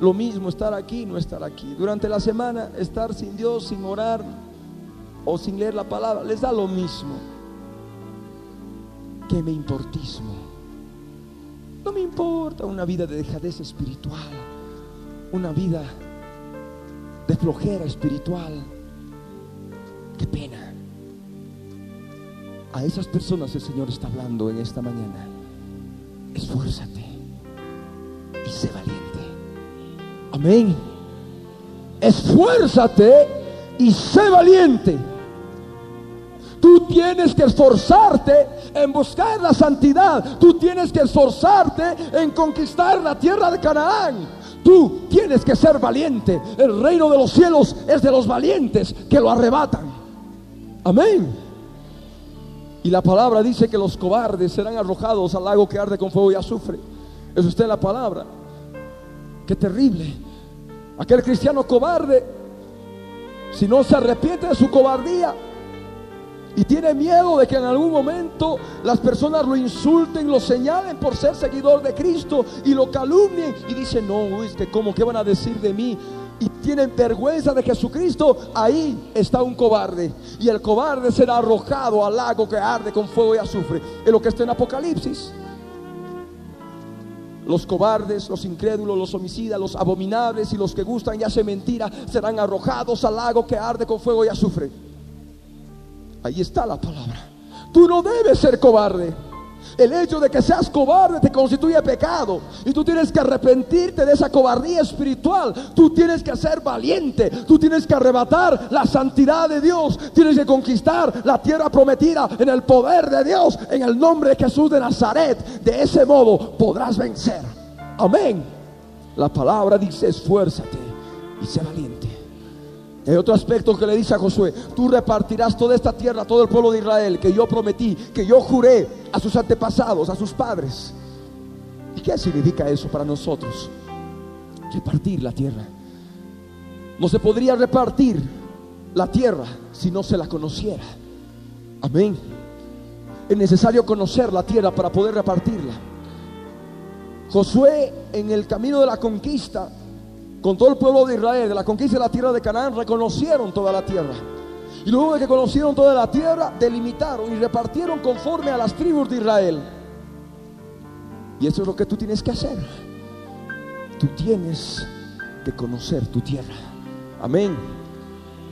Speaker 2: lo mismo estar aquí, no estar aquí. Durante la semana, estar sin Dios, sin orar o sin leer la palabra, les da lo mismo. Que me importismo. No me importa una vida de dejadez espiritual, una vida de flojera espiritual. Qué pena. A esas personas el Señor está hablando en esta mañana. Esfuérzate y sé valiente. Amén. Esfuérzate y sé valiente. Tú tienes que esforzarte en buscar la santidad. Tú tienes que esforzarte en conquistar la tierra de Canaán. Tú tienes que ser valiente. El reino de los cielos es de los valientes que lo arrebatan. Amén. Y la palabra dice que los cobardes serán arrojados al lago que arde con fuego y azufre. Eso está en la palabra. Qué terrible. Aquel cristiano cobarde, si no se arrepiente de su cobardía, y tiene miedo de que en algún momento las personas lo insulten, lo señalen por ser seguidor de Cristo y lo calumnien y dice, no, es que como que van a decir de mí y tienen vergüenza de Jesucristo, ahí está un cobarde. Y el cobarde será arrojado al lago que arde con fuego y azufre. Es lo que está en Apocalipsis. Los cobardes, los incrédulos, los homicidas, los abominables y los que gustan y hacen mentira serán arrojados al lago que arde con fuego y azufre. Ahí está la palabra. Tú no debes ser cobarde. El hecho de que seas cobarde te constituye pecado. Y tú tienes que arrepentirte de esa cobardía espiritual. Tú tienes que ser valiente. Tú tienes que arrebatar la santidad de Dios. Tienes que conquistar la tierra prometida en el poder de Dios. En el nombre de Jesús de Nazaret. De ese modo podrás vencer. Amén. La palabra dice esfuérzate y sé valiente. Hay otro aspecto que le dice a Josué, tú repartirás toda esta tierra a todo el pueblo de Israel que yo prometí, que yo juré a sus antepasados, a sus padres. qué significa eso para nosotros? Repartir la tierra. No se podría repartir la tierra si no se la conociera. Amén. Es necesario conocer la tierra para poder repartirla. Josué en el camino de la conquista, con todo el pueblo de Israel, de la conquista de la tierra de Canaán, reconocieron toda la tierra. Y luego de que conocieron toda la tierra, delimitaron y repartieron conforme a las tribus de Israel. Y eso es lo que tú tienes que hacer. Tú tienes que conocer tu tierra. Amén.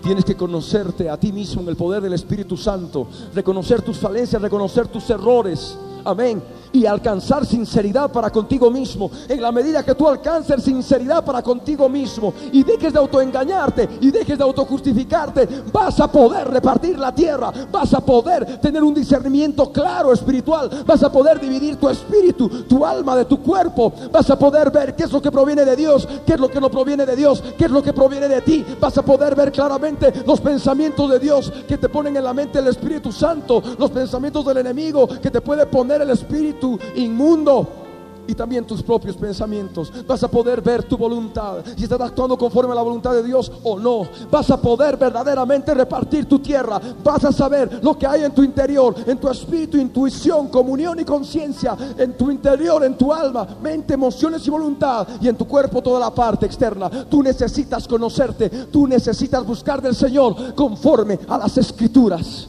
Speaker 2: Tienes que conocerte a ti mismo en el poder del Espíritu Santo, reconocer tus falencias, reconocer tus errores. Amén y alcanzar sinceridad para contigo mismo. En la medida que tú alcances sinceridad para contigo mismo y dejes de autoengañarte y dejes de autojustificarte, vas a poder repartir la tierra, vas a poder tener un discernimiento claro espiritual, vas a poder dividir tu espíritu, tu alma de tu cuerpo, vas a poder ver qué es lo que proviene de Dios, qué es lo que no proviene de Dios, qué es lo que proviene de ti, vas a poder ver claramente los pensamientos de Dios que te ponen en la mente el Espíritu Santo, los pensamientos del enemigo que te puede poner el Espíritu inmundo y también tus propios pensamientos. Vas a poder ver tu voluntad, si estás actuando conforme a la voluntad de Dios o no. Vas a poder verdaderamente repartir tu tierra. Vas a saber lo que hay en tu interior, en tu espíritu, intuición, comunión y conciencia, en tu interior, en tu alma, mente, emociones y voluntad, y en tu cuerpo toda la parte externa. Tú necesitas conocerte, tú necesitas buscar del Señor conforme a las escrituras.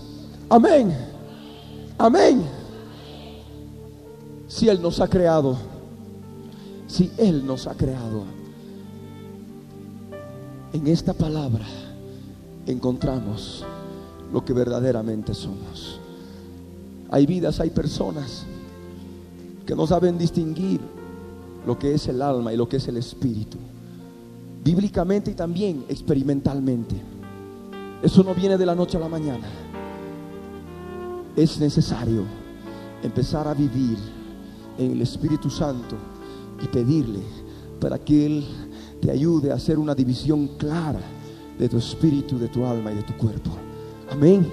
Speaker 2: Amén. Amén si Él nos ha creado, si Él nos ha creado, en esta palabra encontramos lo que verdaderamente somos. Hay vidas, hay personas que no saben distinguir lo que es el alma y lo que es el espíritu, bíblicamente y también experimentalmente. Eso no viene de la noche a la mañana. Es necesario empezar a vivir en el Espíritu Santo y pedirle para que Él te ayude a hacer una división clara de tu espíritu, de tu alma y de tu cuerpo. Amén.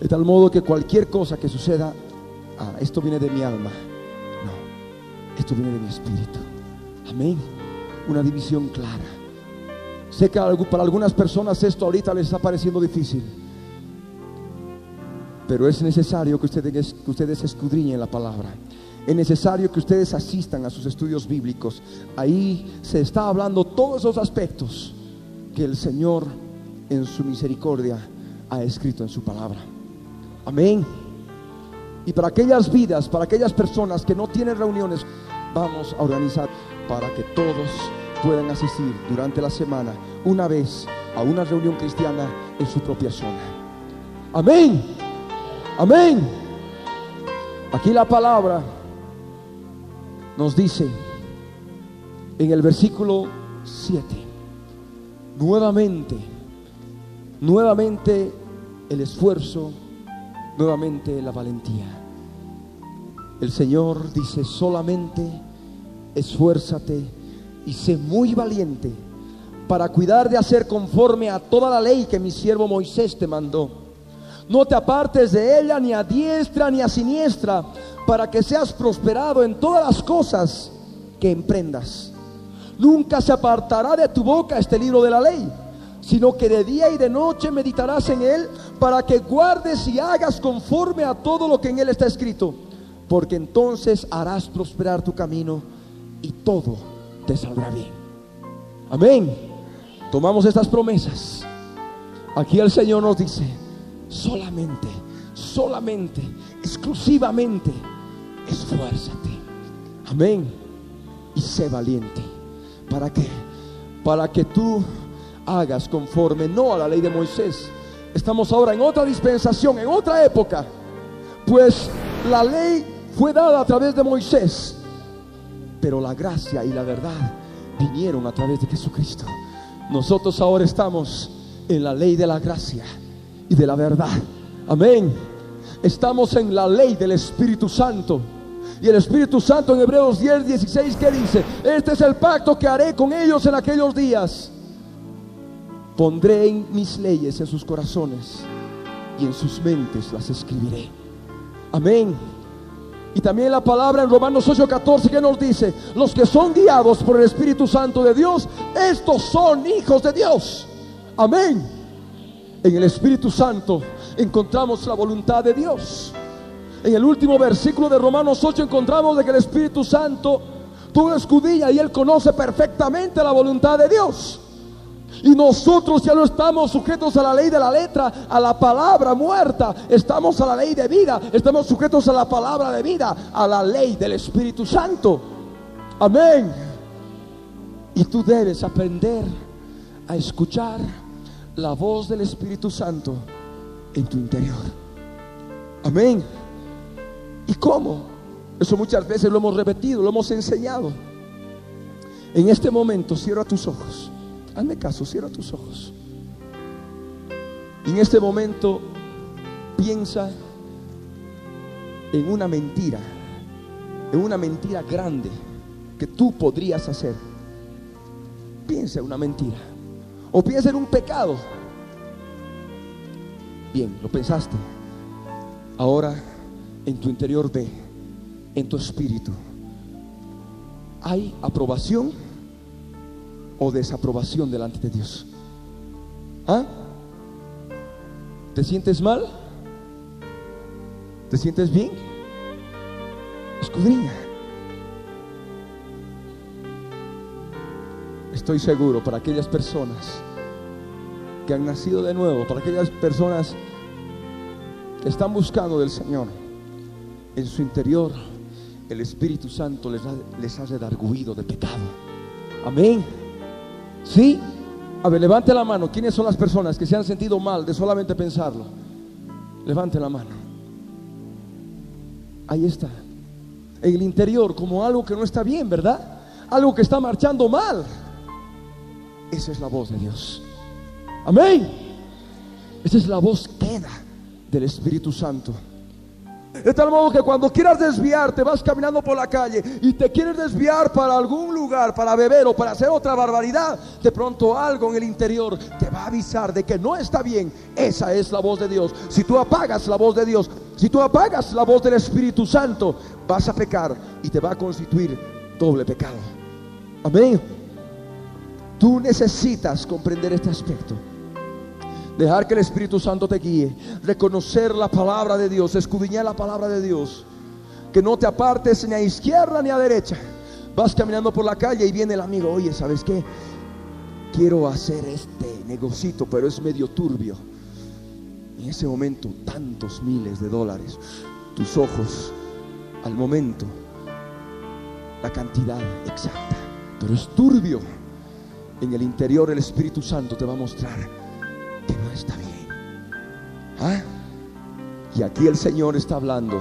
Speaker 2: De tal modo que cualquier cosa que suceda, ah, esto viene de mi alma. No, esto viene de mi espíritu. Amén. Una división clara. Sé que para algunas personas esto ahorita les está pareciendo difícil. Pero es necesario que ustedes, que ustedes escudriñen la palabra es necesario que ustedes asistan a sus estudios bíblicos. Ahí se está hablando todos esos aspectos que el Señor en su misericordia ha escrito en su palabra. Amén. Y para aquellas vidas, para aquellas personas que no tienen reuniones, vamos a organizar para que todos puedan asistir durante la semana una vez a una reunión cristiana en su propia zona. Amén. Amén. Aquí la palabra nos dice en el versículo 7, nuevamente, nuevamente el esfuerzo, nuevamente la valentía. El Señor dice, solamente esfuérzate y sé muy valiente para cuidar de hacer conforme a toda la ley que mi siervo Moisés te mandó. No te apartes de ella ni a diestra ni a siniestra para que seas prosperado en todas las cosas que emprendas. Nunca se apartará de tu boca este libro de la ley, sino que de día y de noche meditarás en él para que guardes y hagas conforme a todo lo que en él está escrito, porque entonces harás prosperar tu camino y todo te saldrá bien. Amén. Tomamos estas promesas. Aquí el Señor nos dice, solamente, solamente, exclusivamente esfuérzate. Amén. Y sé valiente. ¿Para qué? Para que tú hagas conforme no a la ley de Moisés. Estamos ahora en otra dispensación, en otra época. Pues la ley fue dada a través de Moisés. Pero la gracia y la verdad vinieron a través de Jesucristo. Nosotros ahora estamos en la ley de la gracia y de la verdad. Amén. Estamos en la ley del Espíritu Santo. Y el Espíritu Santo en Hebreos 10, 16, ¿qué dice? Este es el pacto que haré con ellos en aquellos días. Pondré mis leyes en sus corazones y en sus mentes las escribiré. Amén. Y también la palabra en Romanos 8:14 que nos dice, los que son guiados por el Espíritu Santo de Dios, estos son hijos de Dios. Amén. En el Espíritu Santo encontramos la voluntad de Dios. En el último versículo de Romanos 8 encontramos de que el Espíritu Santo tú escudilla y él conoce perfectamente la voluntad de Dios. Y nosotros ya no estamos sujetos a la ley de la letra, a la palabra muerta. Estamos a la ley de vida. Estamos sujetos a la palabra de vida, a la ley del Espíritu Santo. Amén. Y tú debes aprender a escuchar la voz del Espíritu Santo en tu interior. Amén. ¿Y cómo? Eso muchas veces lo hemos repetido, lo hemos enseñado. En este momento cierra tus ojos. Hazme caso, cierra tus ojos. En este momento piensa en una mentira, en una mentira grande que tú podrías hacer. Piensa en una mentira. O piensa en un pecado. Bien, lo pensaste. Ahora en tu interior ve, en tu espíritu, ¿hay aprobación o desaprobación delante de Dios? ¿Ah? ¿Te sientes mal? ¿Te sientes bien? Escudriña. Estoy seguro para aquellas personas que han nacido de nuevo, para aquellas personas que están buscando del Señor, en su interior el Espíritu Santo les, ha, les de pecado. Amén. ¿Sí? A ver, levante la mano. ¿Quiénes son las personas que se han sentido mal de solamente pensarlo? Levante la mano. Ahí está. En el interior, como algo que no está bien, ¿verdad? Algo que está marchando mal. Esa es la voz de Dios. Amén. Esa es la voz queda del Espíritu Santo. De tal modo que cuando quieras desviarte, vas caminando por la calle y te quieres desviar para algún lugar, para beber o para hacer otra barbaridad, de pronto algo en el interior te va a avisar de que no está bien. Esa es la voz de Dios. Si tú apagas la voz de Dios, si tú apagas la voz del Espíritu Santo, vas a pecar y te va a constituir doble pecado. Amén. Tú necesitas comprender este aspecto. Dejar que el Espíritu Santo te guíe. Reconocer la palabra de Dios. Escudriñar la palabra de Dios. Que no te apartes ni a izquierda ni a derecha. Vas caminando por la calle y viene el amigo. Oye, ¿sabes qué? Quiero hacer este negocito, pero es medio turbio. En ese momento, tantos miles de dólares. Tus ojos, al momento, la cantidad exacta. Pero es turbio. En el interior el Espíritu Santo te va a mostrar no está bien. ¿Ah? Y aquí el Señor está hablando.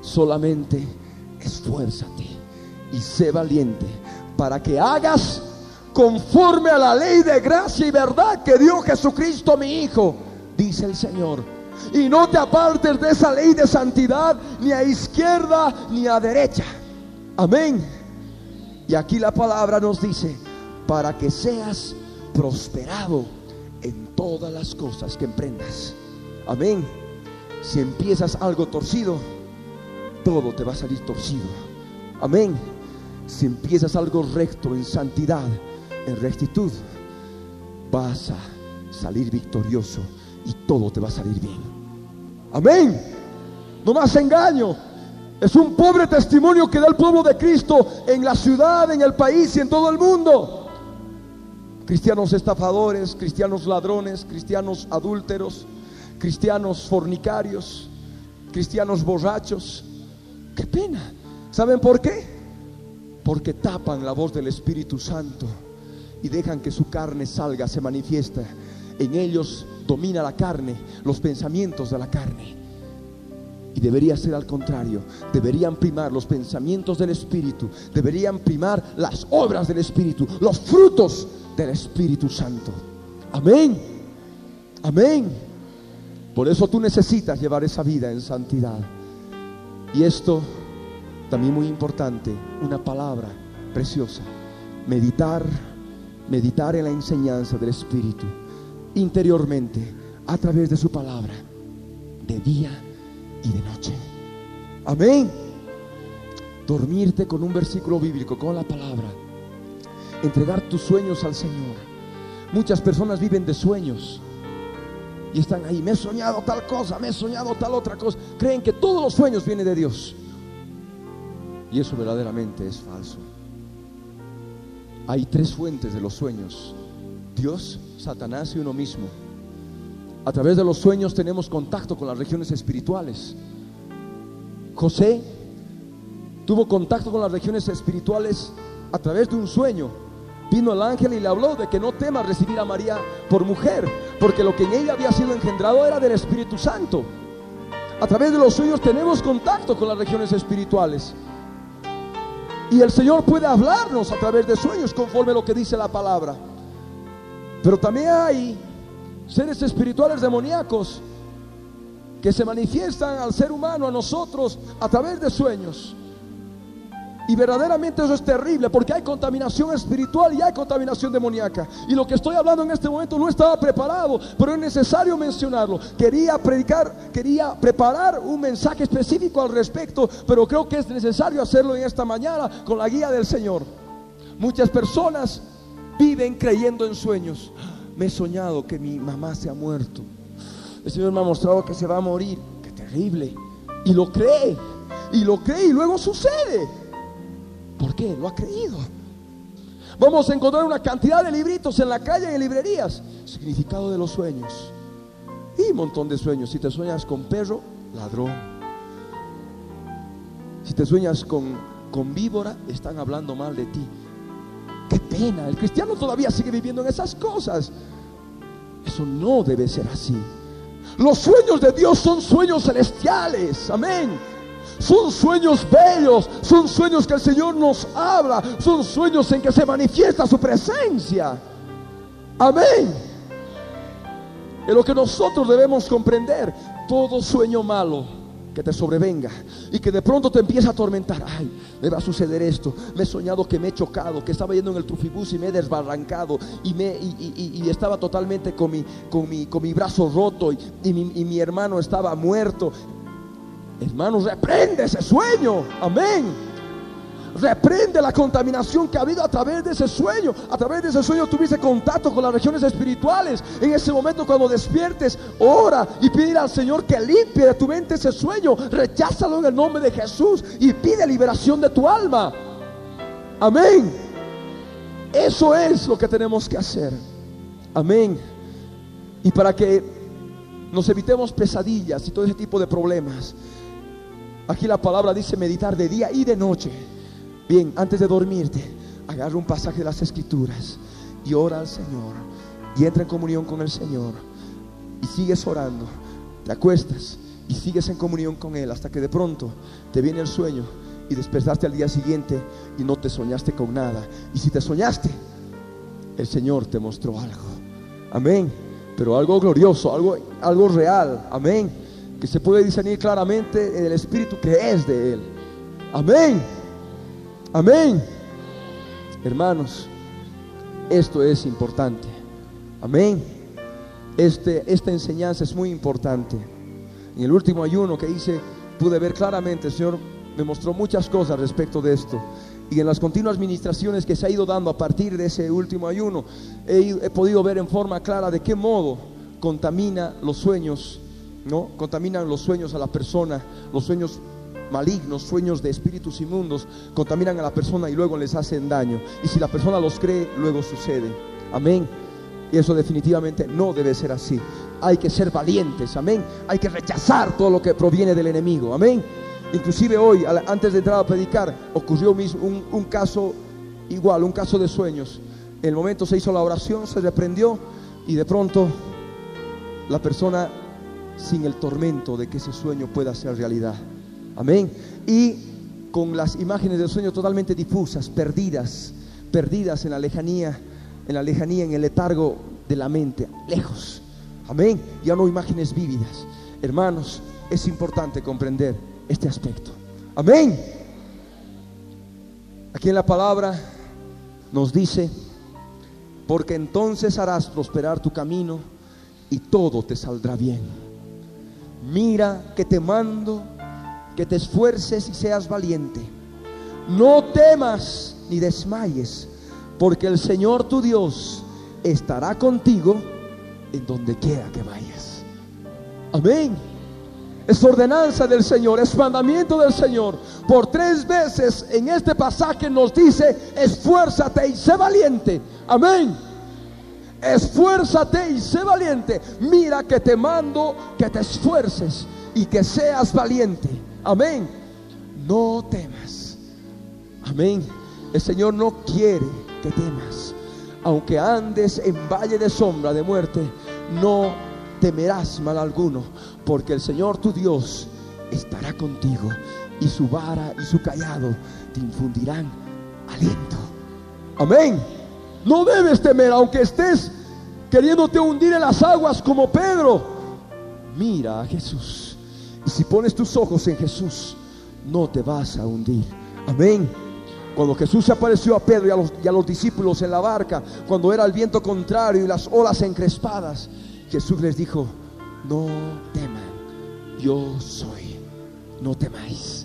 Speaker 2: Solamente esfuérzate y sé valiente para que hagas conforme a la ley de gracia y verdad que dio Jesucristo mi Hijo, dice el Señor. Y no te apartes de esa ley de santidad ni a izquierda ni a derecha. Amén. Y aquí la palabra nos dice, para que seas prosperado en todas las cosas que emprendas. Amén. Si empiezas algo torcido, todo te va a salir torcido. Amén. Si empiezas algo recto en santidad, en rectitud, vas a salir victorioso y todo te va a salir bien. Amén. No más engaño. Es un pobre testimonio que da el pueblo de Cristo en la ciudad, en el país y en todo el mundo cristianos estafadores, cristianos ladrones, cristianos adúlteros, cristianos fornicarios, cristianos borrachos. Qué pena. ¿Saben por qué? Porque tapan la voz del Espíritu Santo y dejan que su carne salga, se manifiesta. En ellos domina la carne, los pensamientos de la carne. Y debería ser al contrario. Deberían primar los pensamientos del Espíritu. Deberían primar las obras del Espíritu. Los frutos del Espíritu Santo. Amén. Amén. Por eso tú necesitas llevar esa vida en santidad. Y esto, también muy importante, una palabra preciosa. Meditar, meditar en la enseñanza del Espíritu. Interiormente, a través de su palabra. De día y de noche. Amén. dormirte con un versículo bíblico, con la palabra, entregar tus sueños al Señor. Muchas personas viven de sueños y están ahí, me he soñado tal cosa, me he soñado tal otra cosa. Creen que todos los sueños vienen de Dios. Y eso verdaderamente es falso. Hay tres fuentes de los sueños. Dios, Satanás y uno mismo. A través de los sueños tenemos contacto con las regiones espirituales. José tuvo contacto con las regiones espirituales a través de un sueño. Vino el ángel y le habló de que no tema recibir a María por mujer, porque lo que en ella había sido engendrado era del Espíritu Santo. A través de los sueños tenemos contacto con las regiones espirituales. Y el Señor puede hablarnos a través de sueños conforme lo que dice la palabra. Pero también hay seres espirituales demoníacos que se manifiestan al ser humano, a nosotros, a través de sueños. Y verdaderamente eso es terrible porque hay contaminación espiritual y hay contaminación demoníaca. Y lo que estoy hablando en este momento no estaba preparado, pero es necesario mencionarlo. Quería predicar, quería preparar un mensaje específico al respecto, pero creo que es necesario hacerlo en esta mañana con la guía del Señor. Muchas personas viven creyendo en sueños. Me he soñado que mi mamá se ha muerto. El Señor me ha mostrado que se va a morir. Qué terrible. Y lo cree. Y lo cree y luego sucede. ¿Por qué? Lo ha creído. Vamos a encontrar una cantidad de libritos en la calle, en librerías. Significado de los sueños. Y un montón de sueños. Si te sueñas con perro, ladrón. Si te sueñas con, con víbora, están hablando mal de ti. Qué pena. El cristiano todavía sigue viviendo en esas cosas. Eso no debe ser así. Los sueños de Dios son sueños celestiales. Amén. Son sueños bellos, son sueños que el Señor nos habla, son sueños en que se manifiesta su presencia. Amén. Es lo que nosotros debemos comprender. Todo sueño malo que te sobrevenga y que de pronto te empieza a atormentar. Ay, me va a suceder esto. Me he soñado que me he chocado, que estaba yendo en el trufibús y me he desbarrancado y, me, y, estaba totalmente con mi, con mi, con mi brazo roto y, mi, y mi hermano estaba muerto. Hermanos, reprende ese sueño. Amén. Reprende la contaminación que ha habido a través de ese sueño. A través de ese sueño tuviste contacto con las regiones espirituales. En ese momento cuando despiertes, ora y pide al Señor que limpie de tu mente ese sueño. Recházalo en el nombre de Jesús y pide liberación de tu alma. Amén. Eso es lo que tenemos que hacer. Amén. Y para que nos evitemos pesadillas y todo ese tipo de problemas. Aquí la palabra dice meditar de día y de noche. Bien, antes de dormirte, agarra un pasaje de las escrituras y ora al Señor. Y entra en comunión con el Señor. Y sigues orando. Te acuestas y sigues en comunión con Él hasta que de pronto te viene el sueño y despertaste al día siguiente y no te soñaste con nada. Y si te soñaste, el Señor te mostró algo. Amén. Pero algo glorioso, algo, algo real. Amén que se puede discernir claramente en el Espíritu que es de Él. Amén. Amén. Hermanos, esto es importante. Amén. Este, esta enseñanza es muy importante. En el último ayuno que hice, pude ver claramente, el Señor me mostró muchas cosas respecto de esto. Y en las continuas ministraciones que se ha ido dando a partir de ese último ayuno, he, he podido ver en forma clara de qué modo contamina los sueños ¿no? Contaminan los sueños a la persona, los sueños malignos, sueños de espíritus inmundos, contaminan a la persona y luego les hacen daño. Y si la persona los cree, luego sucede. Amén. Y eso definitivamente no debe ser así. Hay que ser valientes, amén. Hay que rechazar todo lo que proviene del enemigo, amén. Inclusive hoy, antes de entrar a predicar, ocurrió un, un caso igual, un caso de sueños. En el momento se hizo la oración, se reprendió y de pronto la persona sin el tormento de que ese sueño pueda ser realidad. Amén. Y con las imágenes del sueño totalmente difusas, perdidas, perdidas en la lejanía, en la lejanía, en el letargo de la mente, lejos. Amén. Ya no imágenes vívidas. Hermanos, es importante comprender este aspecto. Amén. Aquí en la palabra nos dice, porque entonces harás prosperar tu camino y todo te saldrá bien mira que te mando, que te esfuerces y seas valiente. No temas ni desmayes, porque el Señor tu Dios estará contigo en donde quiera que vayas. Amén. Es ordenanza del Señor, es mandamiento del Señor. Por tres veces en este pasaje nos dice, esfuérzate y sé valiente. Amén. Esfuérzate y sé valiente. Mira que te mando que te esfuerces y que seas valiente. Amén. No temas. Amén. El Señor no quiere que temas. Aunque andes en valle de sombra de muerte, no temerás mal alguno, porque el Señor tu Dios estará contigo y su vara y su callado te infundirán aliento. Amén. No debes temer, aunque estés queriéndote hundir en las aguas como Pedro. Mira a Jesús. Y si pones tus ojos en Jesús, no te vas a hundir. Amén. Cuando Jesús se apareció a Pedro y a, los, y a los discípulos en la barca, cuando era el viento contrario y las olas encrespadas, Jesús les dijo, no teman, yo soy, no temáis.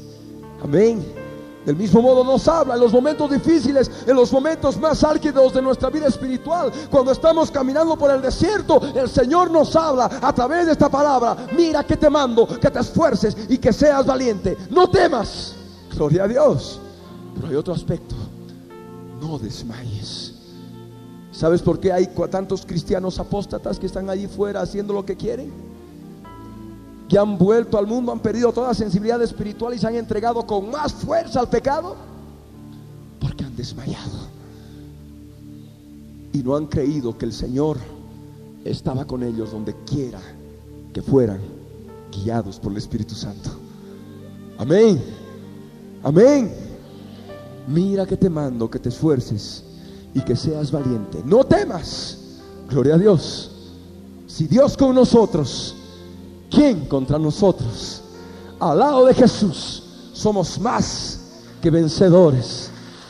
Speaker 2: Amén. Del mismo modo nos habla en los momentos difíciles, en los momentos más álgidos de nuestra vida espiritual. Cuando estamos caminando por el desierto, el Señor nos habla a través de esta palabra. Mira que te mando, que te esfuerces y que seas valiente. No temas. Gloria a Dios. Pero hay otro aspecto. No desmayes. ¿Sabes por qué hay tantos cristianos apóstatas que están allí fuera haciendo lo que quieren? Que han vuelto al mundo, han perdido toda sensibilidad espiritual y se han entregado con más fuerza al pecado. Porque han desmayado. Y no han creído que el Señor estaba con ellos donde quiera que fueran, guiados por el Espíritu Santo. Amén. Amén. Mira que te mando que te esfuerces y que seas valiente. No temas. Gloria a Dios. Si Dios con nosotros, ¿quién contra nosotros? Al lado de Jesús somos más que vencedores.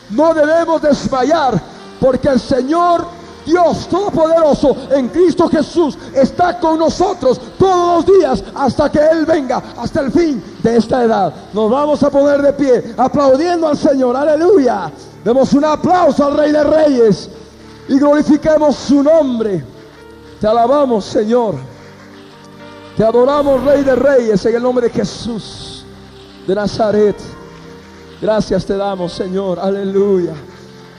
Speaker 2: No debemos desmayar porque el Señor Dios Todopoderoso en Cristo Jesús está con nosotros todos los días hasta que Él venga, hasta el fin de esta edad. Nos vamos a poner de pie aplaudiendo al Señor. Aleluya. Demos un aplauso al Rey de Reyes y glorifiquemos su nombre. Te alabamos, Señor. Te adoramos, Rey de Reyes, en el nombre de Jesús de Nazaret. Gracias te damos, Señor. Aleluya.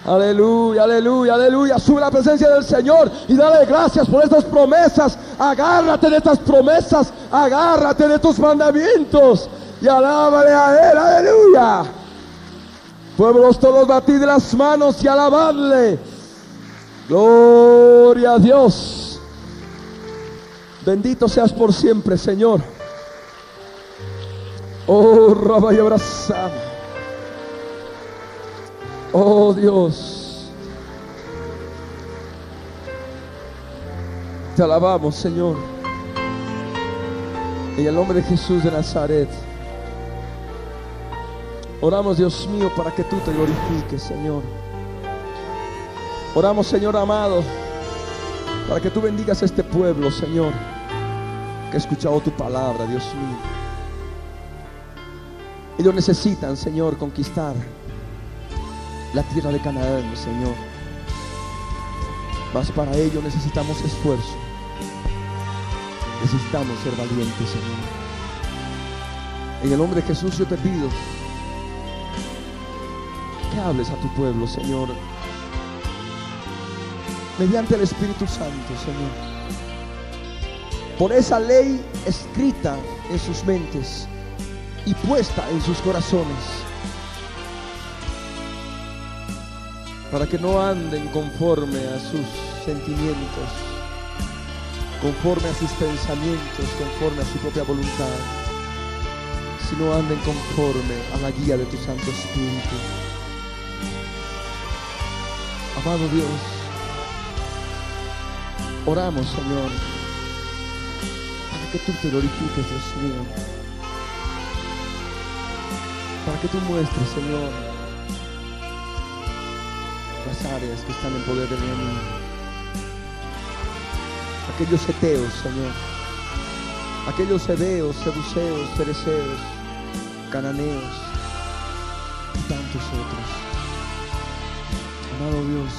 Speaker 2: Aleluya, aleluya, aleluya. Sube la presencia del Señor y dale gracias por estas promesas. Agárrate de estas promesas. Agárrate de tus mandamientos. Y alábale a Él. Aleluya. Pueblos todos batid las manos y alabadle. Gloria a Dios. Bendito seas por siempre, Señor. Oh, Rabbi abrazado. Oh Dios. Te alabamos, Señor. En el nombre de Jesús de Nazaret. Oramos, Dios mío, para que tú te glorifiques, Señor. Oramos, Señor amado, para que tú bendigas este pueblo, Señor, que ha escuchado tu palabra, Dios mío. Ellos necesitan, Señor, conquistar la tierra de Canaán, Señor. Mas para ello necesitamos esfuerzo. Necesitamos ser valientes, Señor. En el nombre de Jesús yo te pido que hables a tu pueblo, Señor. Mediante el Espíritu Santo, Señor. Por esa ley escrita en sus mentes y puesta en sus corazones. Para que no anden conforme a sus sentimientos, conforme a sus pensamientos, conforme a su propia voluntad, sino anden conforme a la guía de tu Santo Espíritu. Amado Dios, oramos, Señor, que tú te glorifiques, Dios mío. Para que tú muestres, Señor, las áreas que están en poder del enemigo. Aquellos eteos, Señor. Aquellos hebeos, seduceos, cereceos, cananeos. y tantos otros. Amado Dios,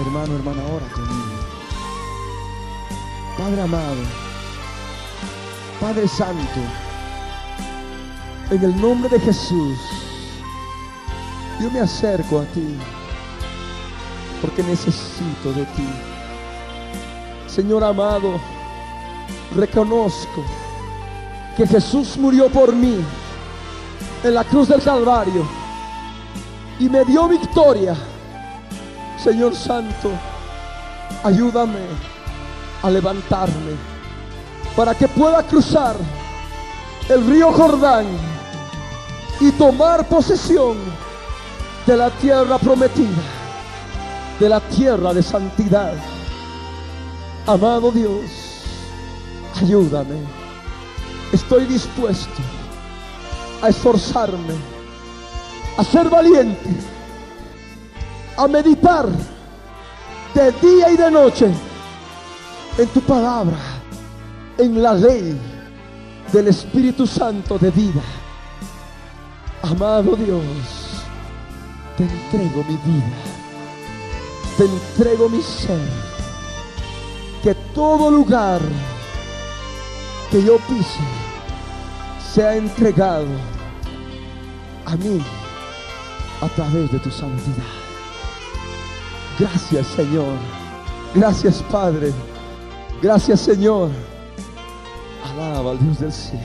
Speaker 2: Hermano, hermana, ora conmigo. Padre amado, Padre Santo, en el nombre de Jesús, yo me acerco a ti porque necesito de ti. Señor amado, reconozco que Jesús murió por mí en la cruz del Calvario y me dio victoria. Señor Santo, ayúdame a levantarme para que pueda cruzar el río Jordán y tomar posesión de la tierra prometida, de la tierra de santidad. Amado Dios, ayúdame. Estoy dispuesto a esforzarme, a ser valiente, a meditar de día y de noche en tu palabra, en la ley del Espíritu Santo de vida. Amado Dios, te entrego mi vida, te entrego mi ser, que todo lugar que yo pise sea entregado a mí a través de tu santidad. Gracias Señor, gracias Padre, gracias Señor. Alaba al Dios del cielo.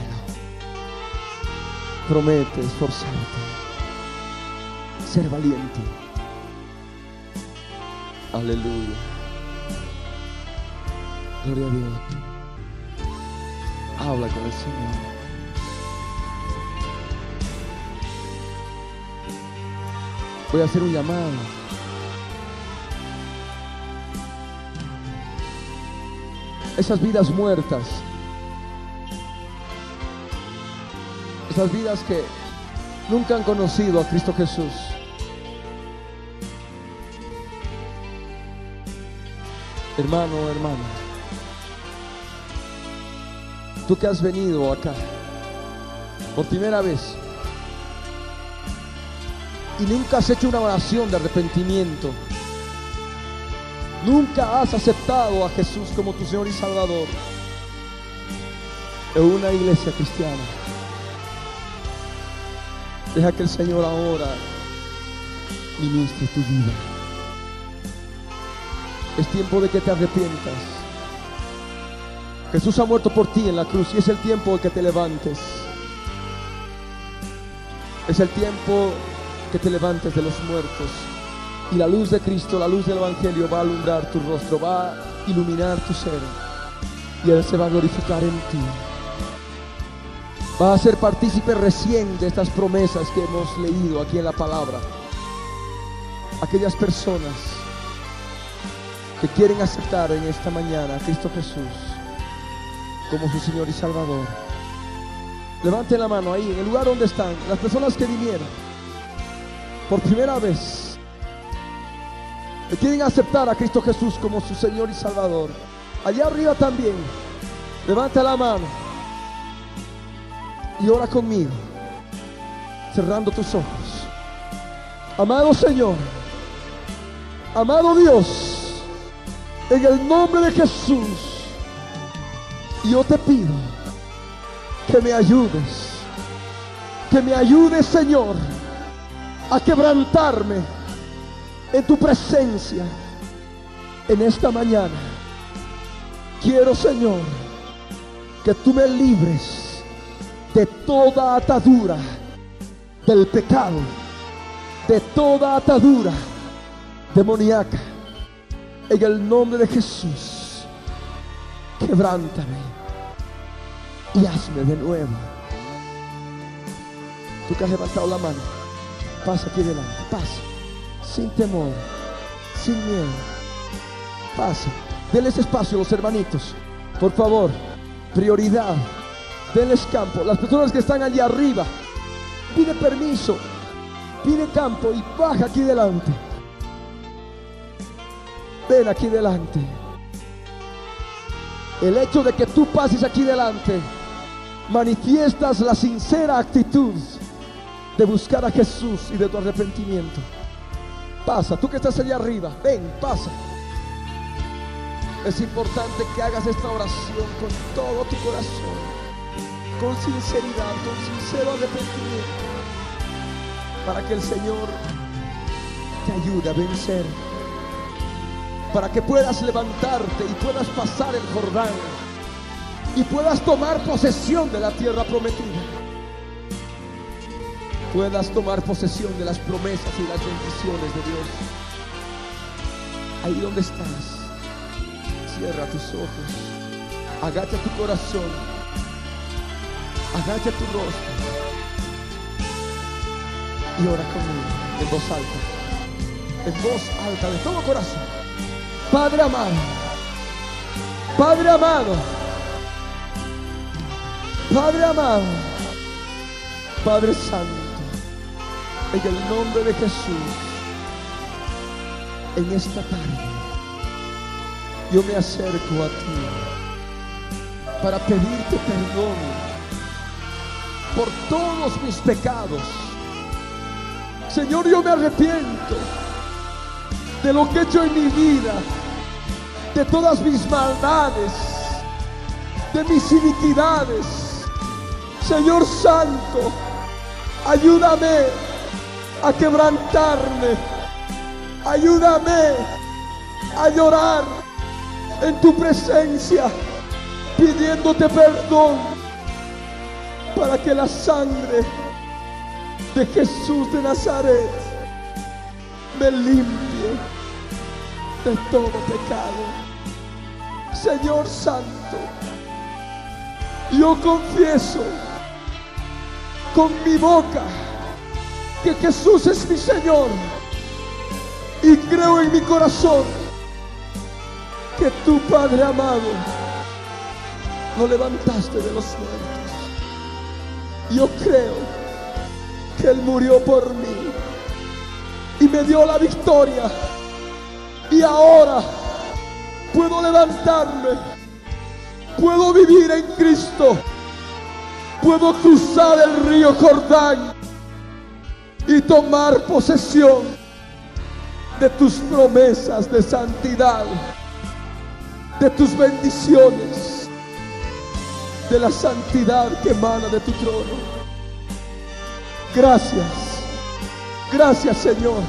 Speaker 2: Promete esforzarte, ser valiente. Aleluya. Gloria a Dios. Habla con el Señor. Voy a hacer un llamado. Esas vidas muertas. Esas vidas que nunca han conocido a Cristo Jesús. Hermano, hermana. Tú que has venido acá por primera vez y nunca has hecho una oración de arrepentimiento. Nunca has aceptado a Jesús como tu Señor y Salvador en una iglesia cristiana. Deja que el Señor ahora ministre tu vida. Es tiempo de que te arrepientas. Jesús ha muerto por ti en la cruz y es el tiempo de que te levantes. Es el tiempo que te levantes de los muertos. Y la luz de Cristo, la luz del Evangelio va a alumbrar tu rostro, va a iluminar tu ser. Y Él se va a glorificar en ti. Va a ser partícipe recién de estas promesas que hemos leído aquí en la palabra. Aquellas personas que quieren aceptar en esta mañana a Cristo Jesús como su Señor y Salvador. Levanten la mano ahí, en el lugar donde están, las personas que vinieron por primera vez, quieren aceptar a Cristo Jesús como su Señor y Salvador. Allá arriba también, levanta la mano y ora conmigo, cerrando tus ojos. Amado Señor, amado Dios, en el nombre de Jesús, yo te pido que me ayudes, que me ayudes Señor a quebrantarme en tu presencia en esta mañana. Quiero Señor que tú me libres de toda atadura del pecado, de toda atadura demoníaca. En el nombre de Jesús, quebrántame y hazme de nuevo. Tú que has levantado la mano, pasa aquí delante, pasa, sin temor, sin miedo. Pasa, denles espacio a los hermanitos, por favor, prioridad, denles campo. Las personas que están allí arriba, pide permiso, pide campo y baja aquí delante. Ven aquí delante. El hecho de que tú pases aquí delante manifiestas la sincera actitud de buscar a Jesús y de tu arrepentimiento. Pasa, tú que estás allá arriba, ven, pasa. Es importante que hagas esta oración con todo tu corazón, con sinceridad, con sincero arrepentimiento, para que el Señor te ayude a vencer, para que puedas levantarte y puedas pasar el Jordán y puedas tomar posesión de la tierra prometida. Puedas tomar posesión de las promesas y las bendiciones de Dios. Ahí donde estás, cierra tus ojos, agacha tu corazón, agacha tu rostro y ora conmigo en voz alta, en voz alta de todo corazón. Padre amado, Padre amado, Padre amado, Padre Santo, en el nombre de Jesús, en esta tarde, yo me acerco a ti para pedirte perdón por todos mis pecados. Señor, yo me arrepiento de lo que he hecho en mi vida, de todas mis maldades, de mis iniquidades. Señor Santo, ayúdame a quebrantarme. Ayúdame a llorar en tu presencia, pidiéndote perdón para que la sangre de Jesús de Nazaret me limpie de todo pecado. Señor Santo, yo confieso con mi boca que Jesús es mi Señor y creo en mi corazón que tu Padre amado lo levantaste de los muertos. Yo creo que Él murió por mí y me dio la victoria y ahora puedo levantarme, puedo vivir en Cristo puedo cruzar el río Jordán y tomar posesión de tus promesas de santidad, de tus bendiciones, de la santidad que emana de tu trono. Gracias, gracias Señor,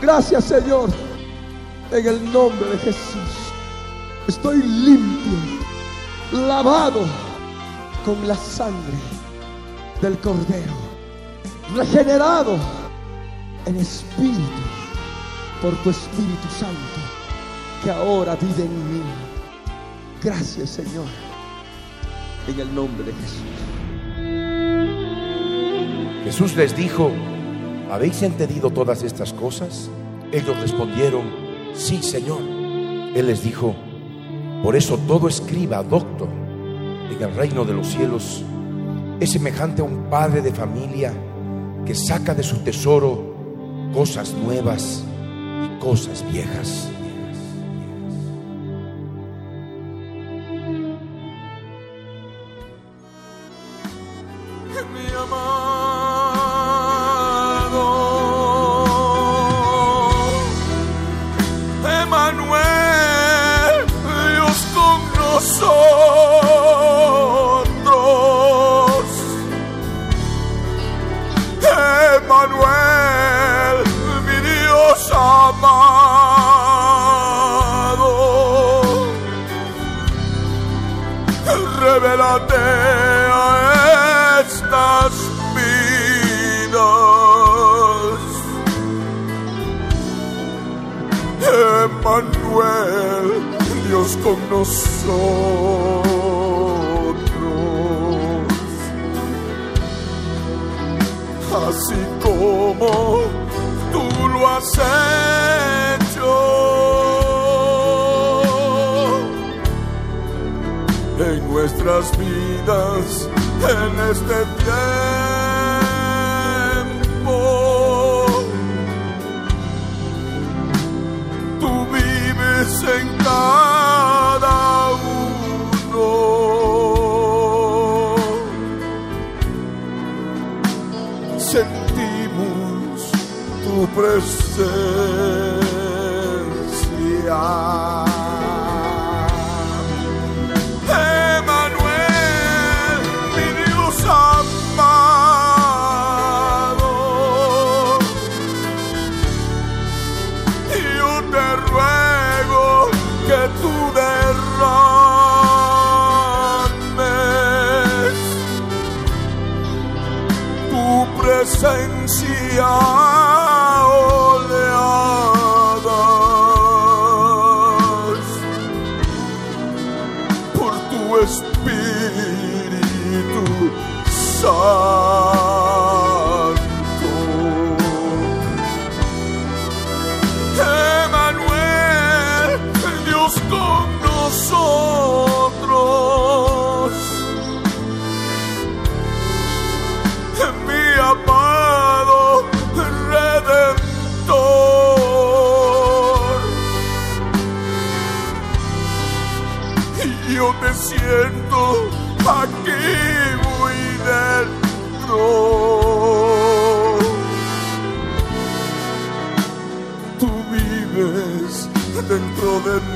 Speaker 2: gracias Señor, en el nombre de Jesús. Estoy limpio, lavado con la sangre del Cordero, regenerado en espíritu por tu Espíritu Santo que ahora vive en mí. Gracias Señor, en el nombre de Jesús.
Speaker 3: Jesús les dijo, ¿habéis entendido todas estas cosas? Ellos respondieron, sí Señor. Él les dijo, por eso todo escriba, doctor, en el reino de los cielos es semejante a un padre de familia que saca de su tesoro cosas nuevas y cosas viejas.
Speaker 2: Con nosotros. Mi amado Redentor. Yo te siento aquí muy dentro. Tú vives dentro de mí.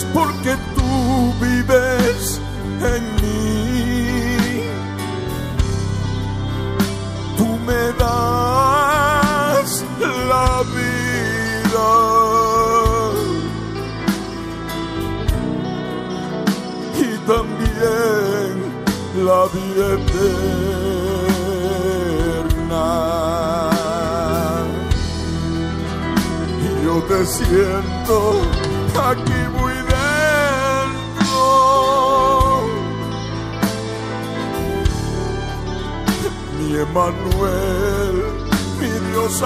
Speaker 2: Es porque tú vives en mí. Tú me das la vida. Y también la vida eterna. Yo te siento Emanuel, mi Dios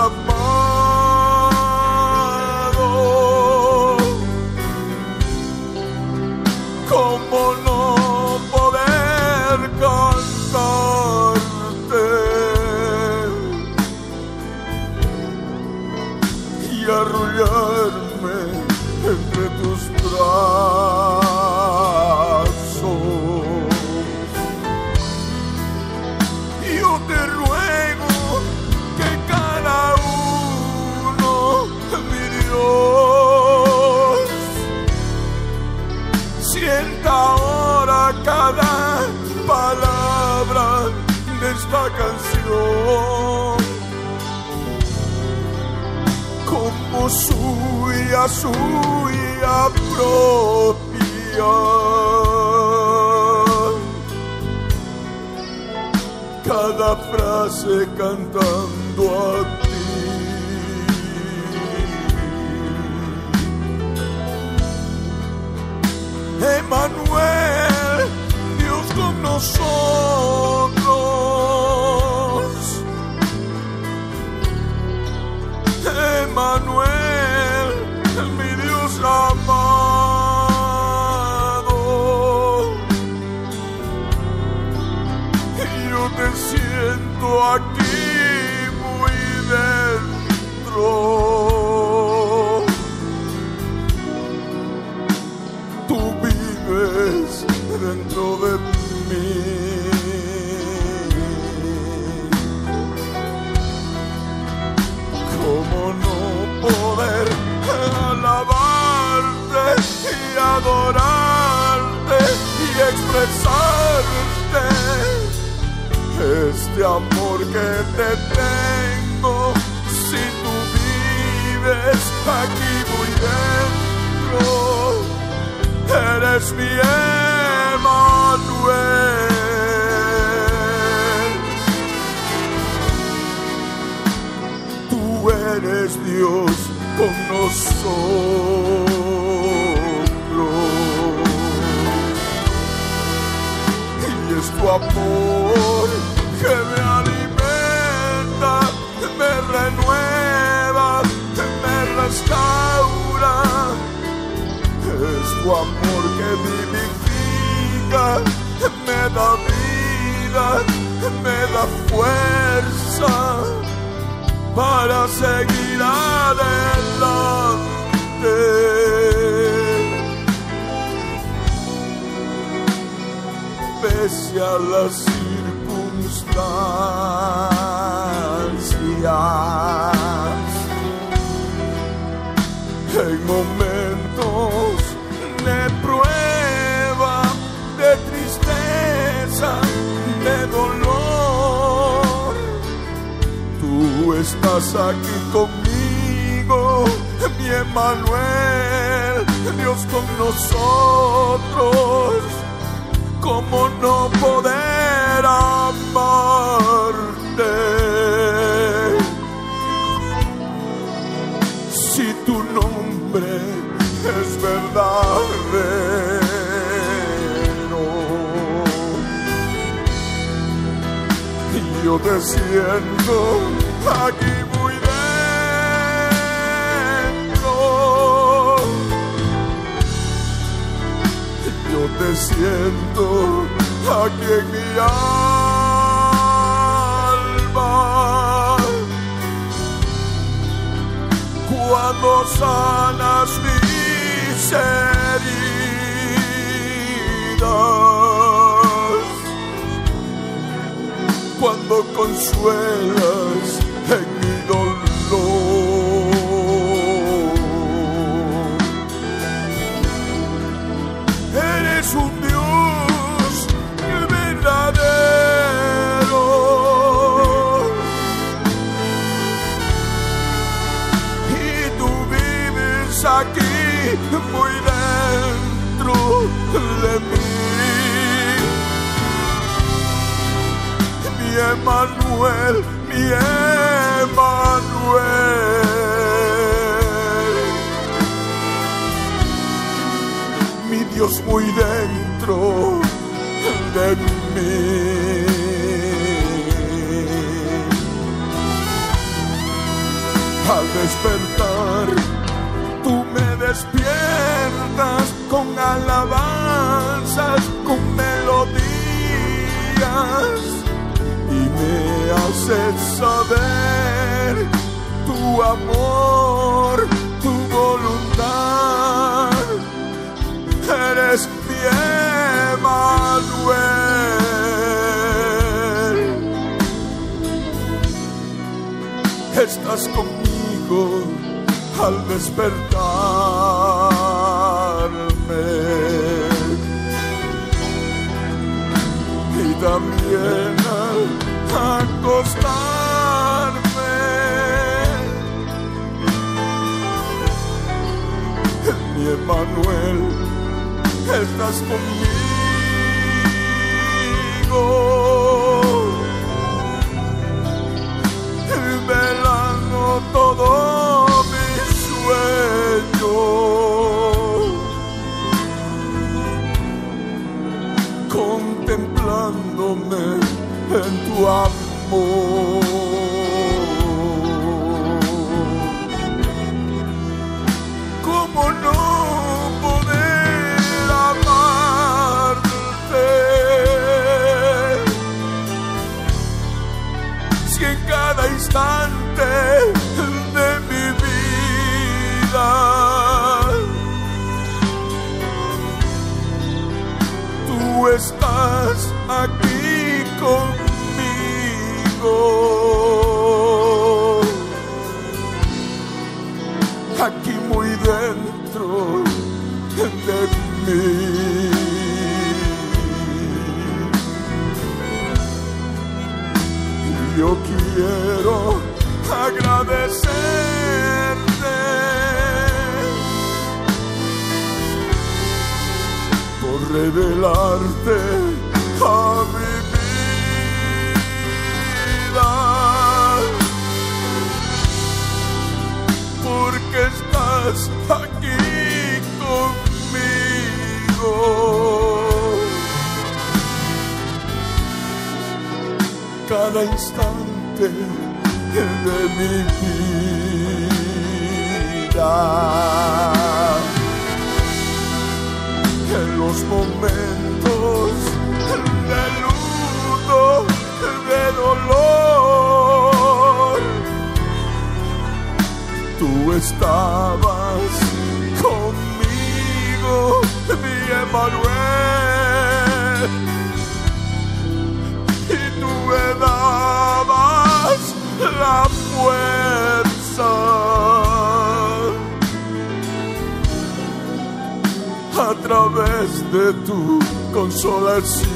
Speaker 2: suya, propia. Cada frase cantando a ti. Emanuel, Dios con nosotros. Aquí muy dentro. Tú vives dentro de mí. ¿Cómo no poder alabarte y adorarte este amor que te tengo? Si tú vives aquí muy dentro, eres mi Emanuel. Tú eres Dios con nosotros. Y es tu amor que me alimenta, me renueva, me restaura. Es tu amor que vivifica, me da vida, me da fuerza. para seguir adelante. Pese a las en momentos de prueba, de tristeza, de dolor, tú estás aquí conmigo, mi Emanuel, Dios con nosotros. ¿Cómo no poder amarte? Si tu nombre es verdadero. Yo te siento aquí muy dentro. Yo te siento aquí en mi alma. Cuando sanas mis heridas. Cuando consuelas Emanuel, mi Emanuel. mi Dios muy dentro de mí. Al despertar, tú me despiertas con alabanzas, con melodías saber tu amor, tu voluntad eres mi Emanuel. Estás conmigo al despertarme y también acostarme. Mi Emanuel, estás conmigo, velando todo mi sueño, contemplándome en tu amor. ¿Cómo agradecerte por revelarte a mi vida. porque estás aquí conmigo. Cada instante de mi vida. En los momentos de luto, de dolor, tú estabas conmigo, mi Emanuel. La fuerza a través de tu consolación.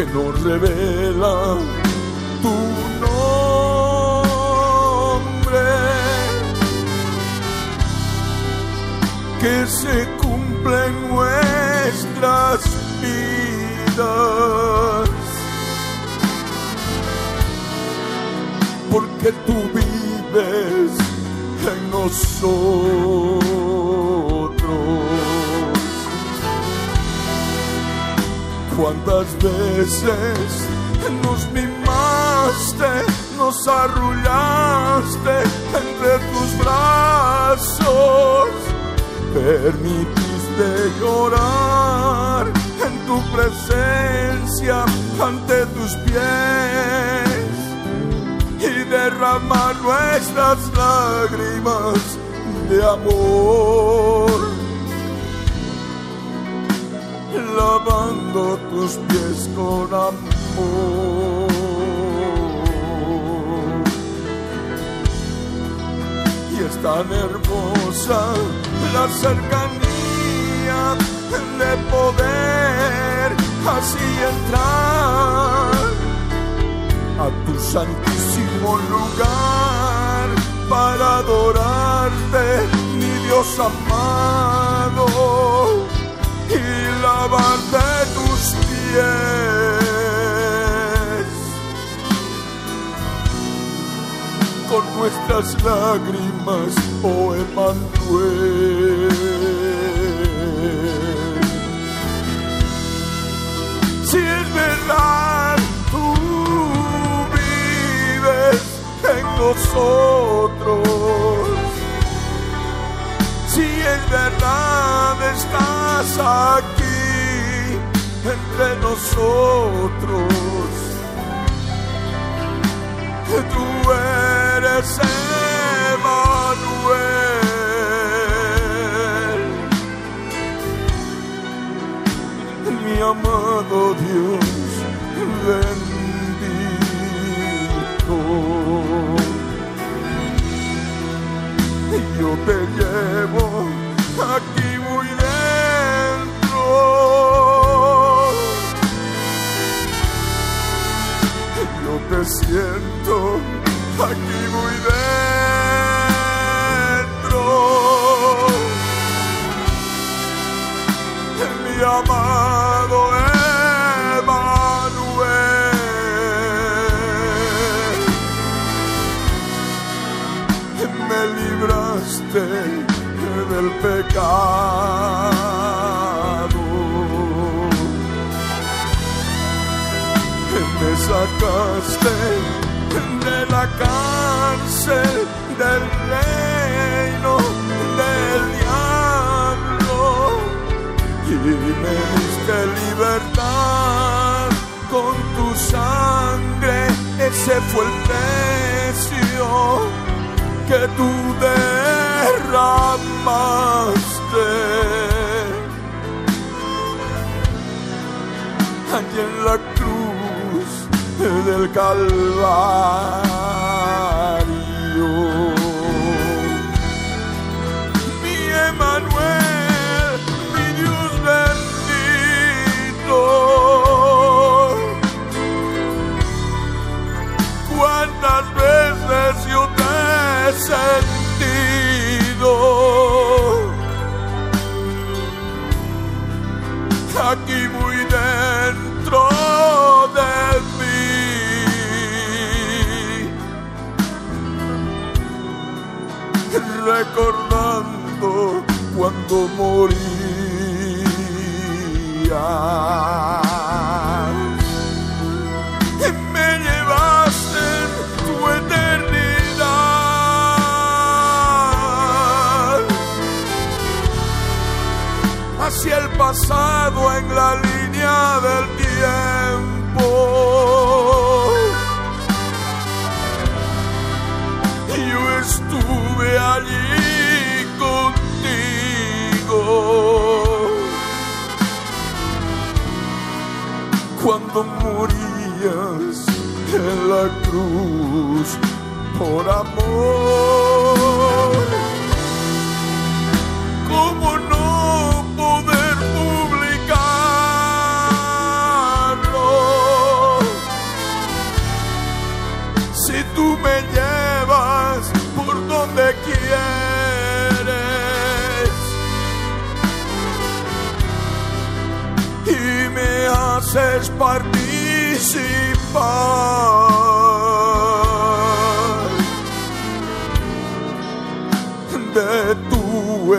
Speaker 2: Que nos revela tu nombre. Que se cumple nuestras vidas. Porque tú vives en nosotros. Cuántas veces nos mimaste, nos arrullaste entre tus brazos, permitiste llorar en tu presencia ante tus pies y derramar nuestras lágrimas de amor, tus pies con amor. Y es tan hermosa la cercanía de poder así entrar a tu santísimo lugar para adorarte, mi Dios amado, y lavarte con nuestras lágrimas, oh Emanuel. Si es verdad, tú vives en nosotros. Si es verdad, estás aquí entre nosotros. Tú eres Emanuel. mi amado Dios bendito. Yo te llevo aquí te siento aquí muy dentro. En mi amado Emanuel, me libraste del pecado. Sacaste de la cárcel del reino del diablo y me diste libertad con tu sangre. Ese fue el precio que tú derramaste. Allí en la del Calvario. Mi Emanuel, mi Dios bendito. Cuántas veces yo te he sentido. Aquí recordando cuando moría. Me llevaste en tu eternidad hacia el pasado en la línea del cuando morías en la cruz por amor. Haces participar de tu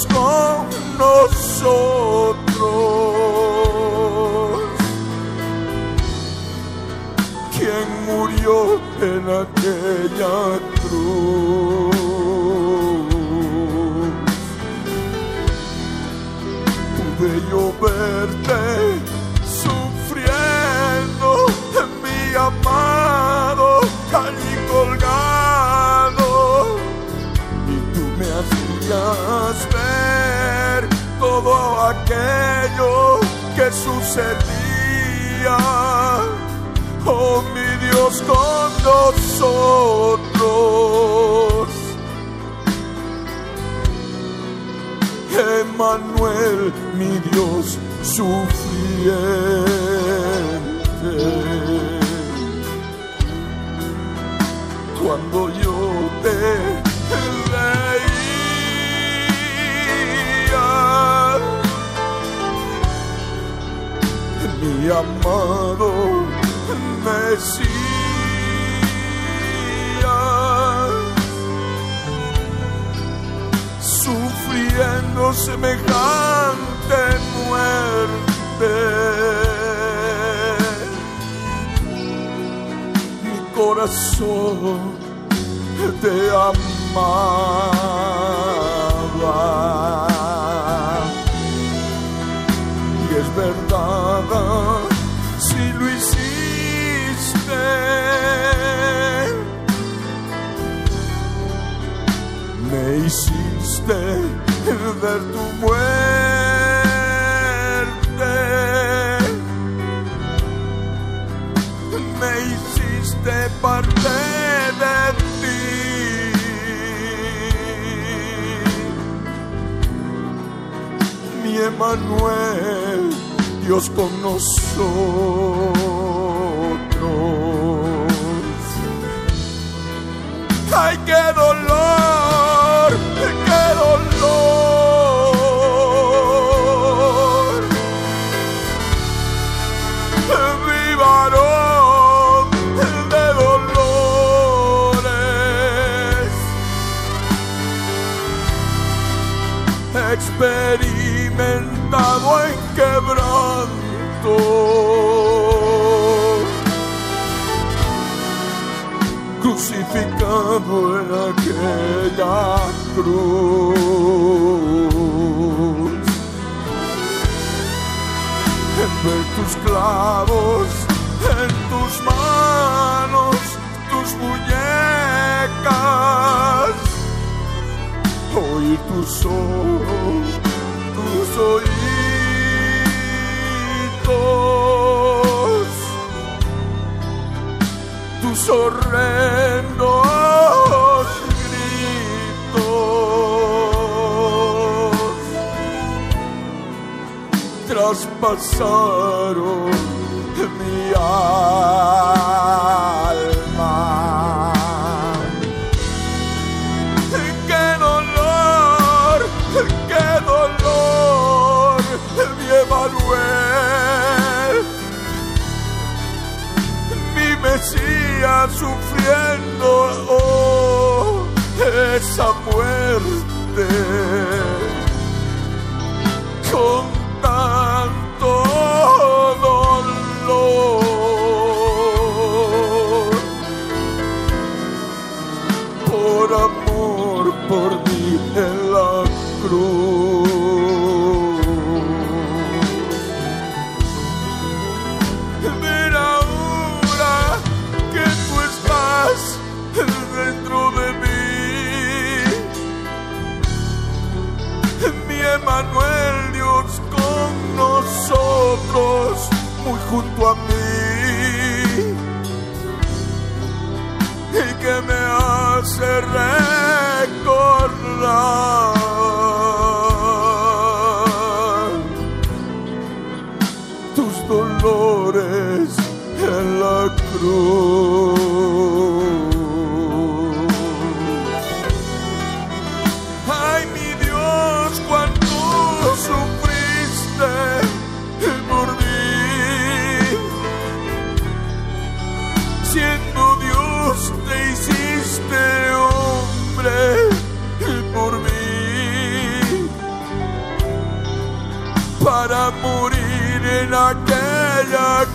Speaker 2: Dios con nosotros. Quien murió en aquella cruz. Pude yo verte sufriendo, mi amado, allí colgado y tú me hacías todo aquello que sucedía. Oh mi Dios con nosotros. Emanuel, mi Dios sufriente. Cuando yo te mi amado Mesías, sufriendo semejante muerte. Mi corazón te amaba. de tu muerte. Me hiciste parte de ti. Mi Emanuel, Dios con nosotros. Ay, qué dolor. experimentado en quebranto. Crucificado en aquella cruz. En ver tus clavos oír tus tus oídos, tus horrendos gritos traspasaron mi alma. sufriendo oh, esa muerte con tanto dolor por amor por mí en la cruz. muy junto a mí. Y que me hace recordar your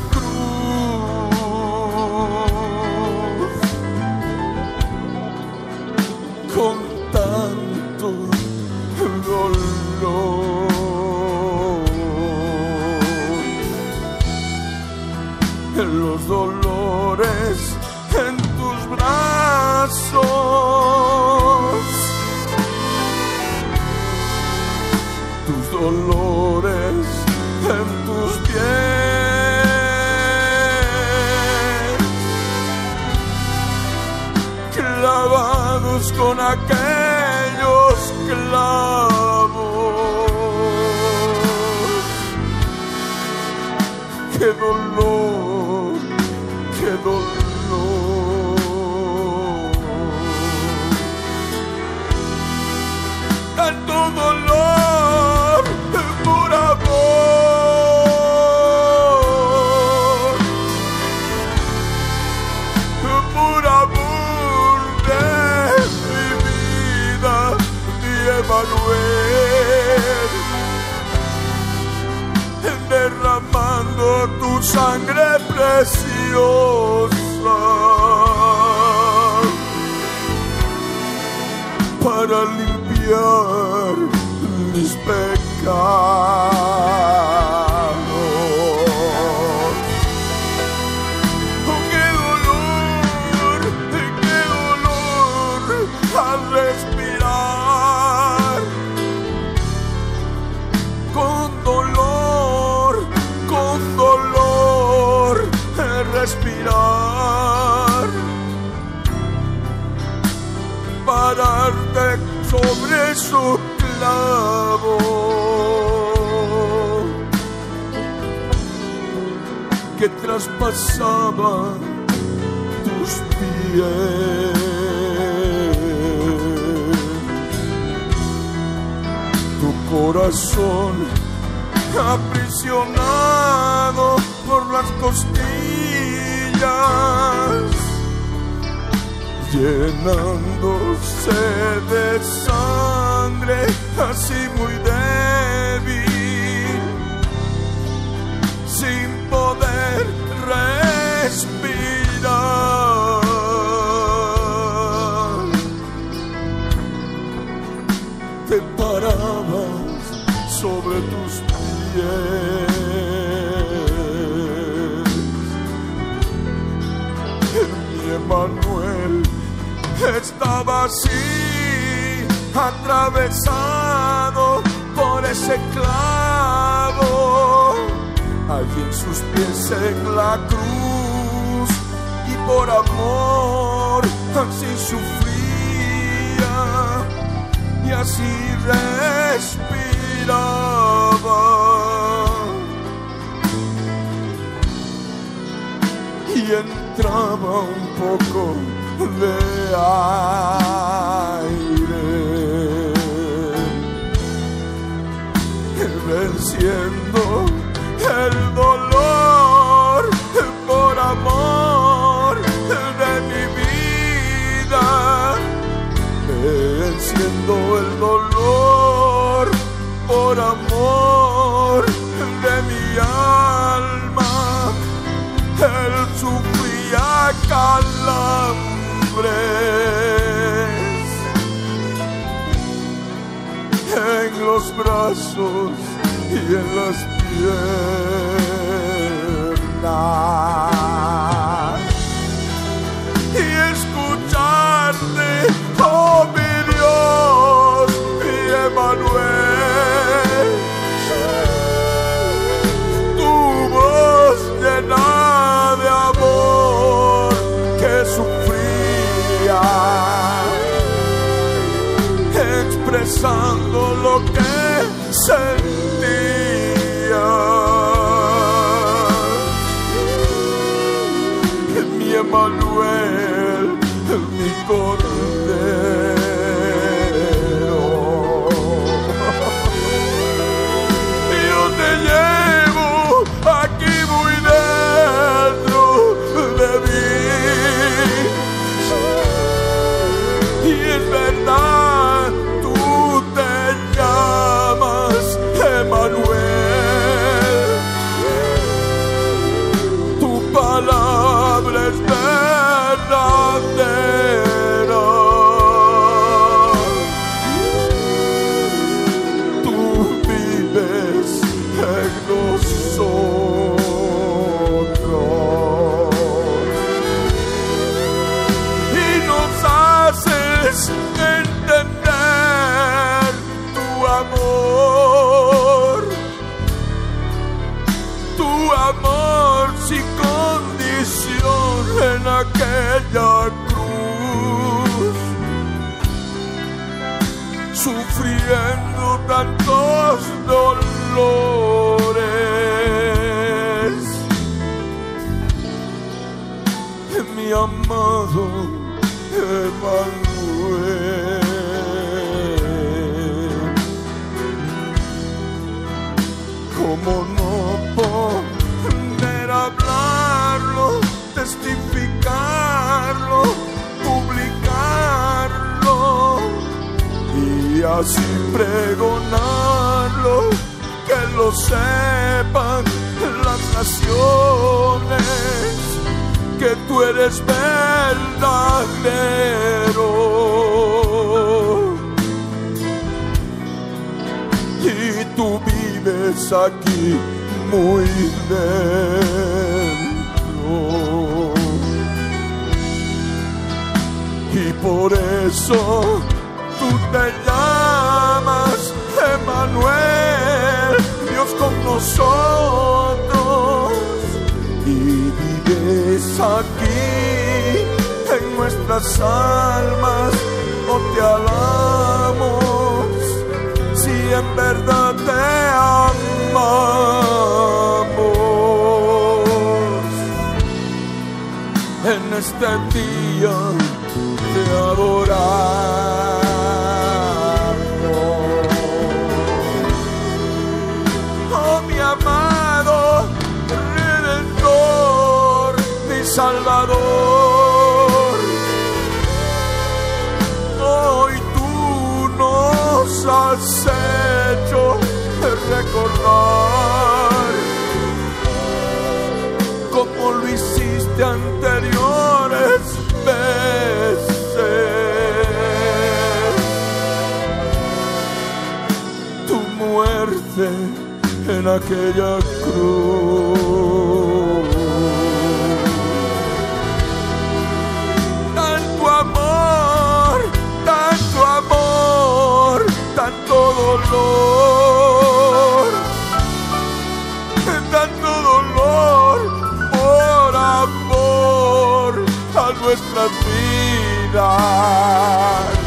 Speaker 2: vidas.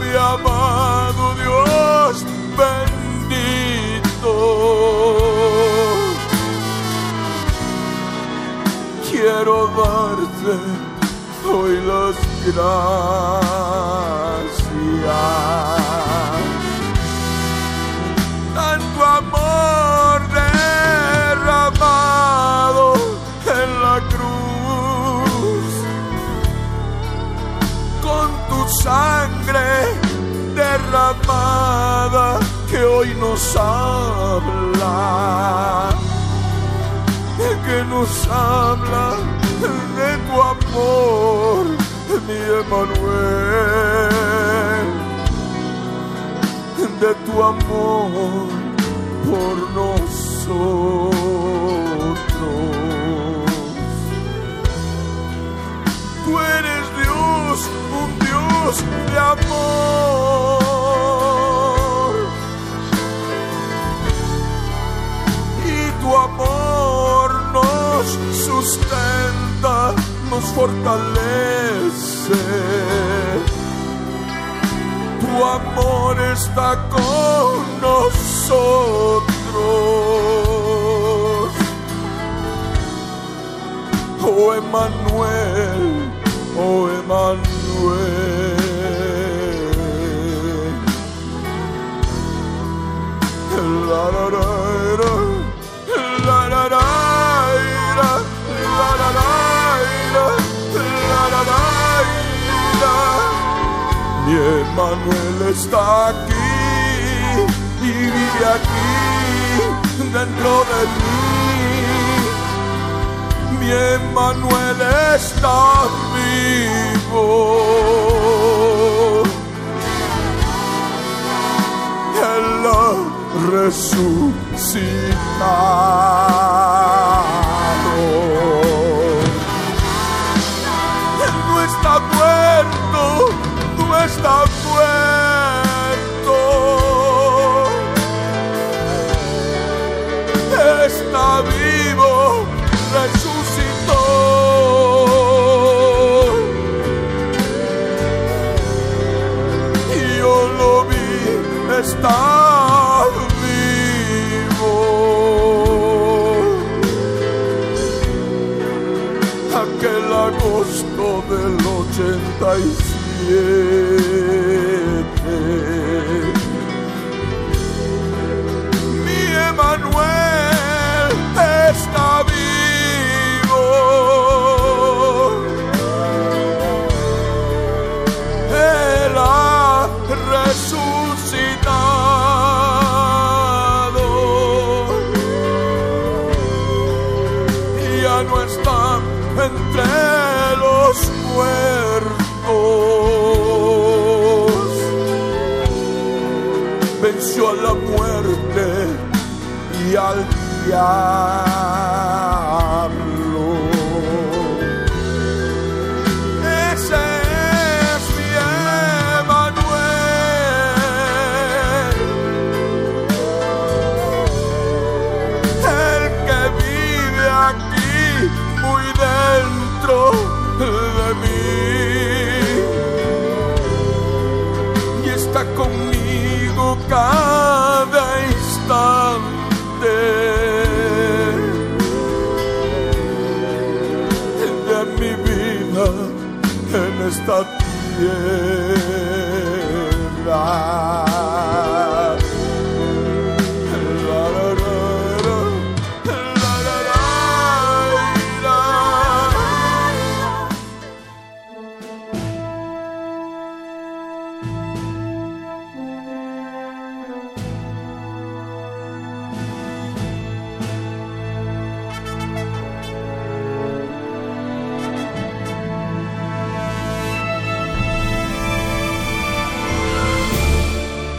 Speaker 2: Mi amado Dios bendito. Quiero darte hoy las gracias. Sangre derramada que hoy nos habla, que nos habla de tu amor, mi Emanuel, de tu amor por nosotros. Tú eres Dios, De amor. Y tu amor nos sustenta, nos fortalece. Tu amor está con nosotros. Oh Emanuel, oh Emanuel. Mi Emanuel está aquí y vive aquí dentro de mí. Mi Emanuel está vivo. Resucitado. No está muerto, no está. 87 mi Emanuel está vivo. Él ha resucitado. Ya no está entre los muertos y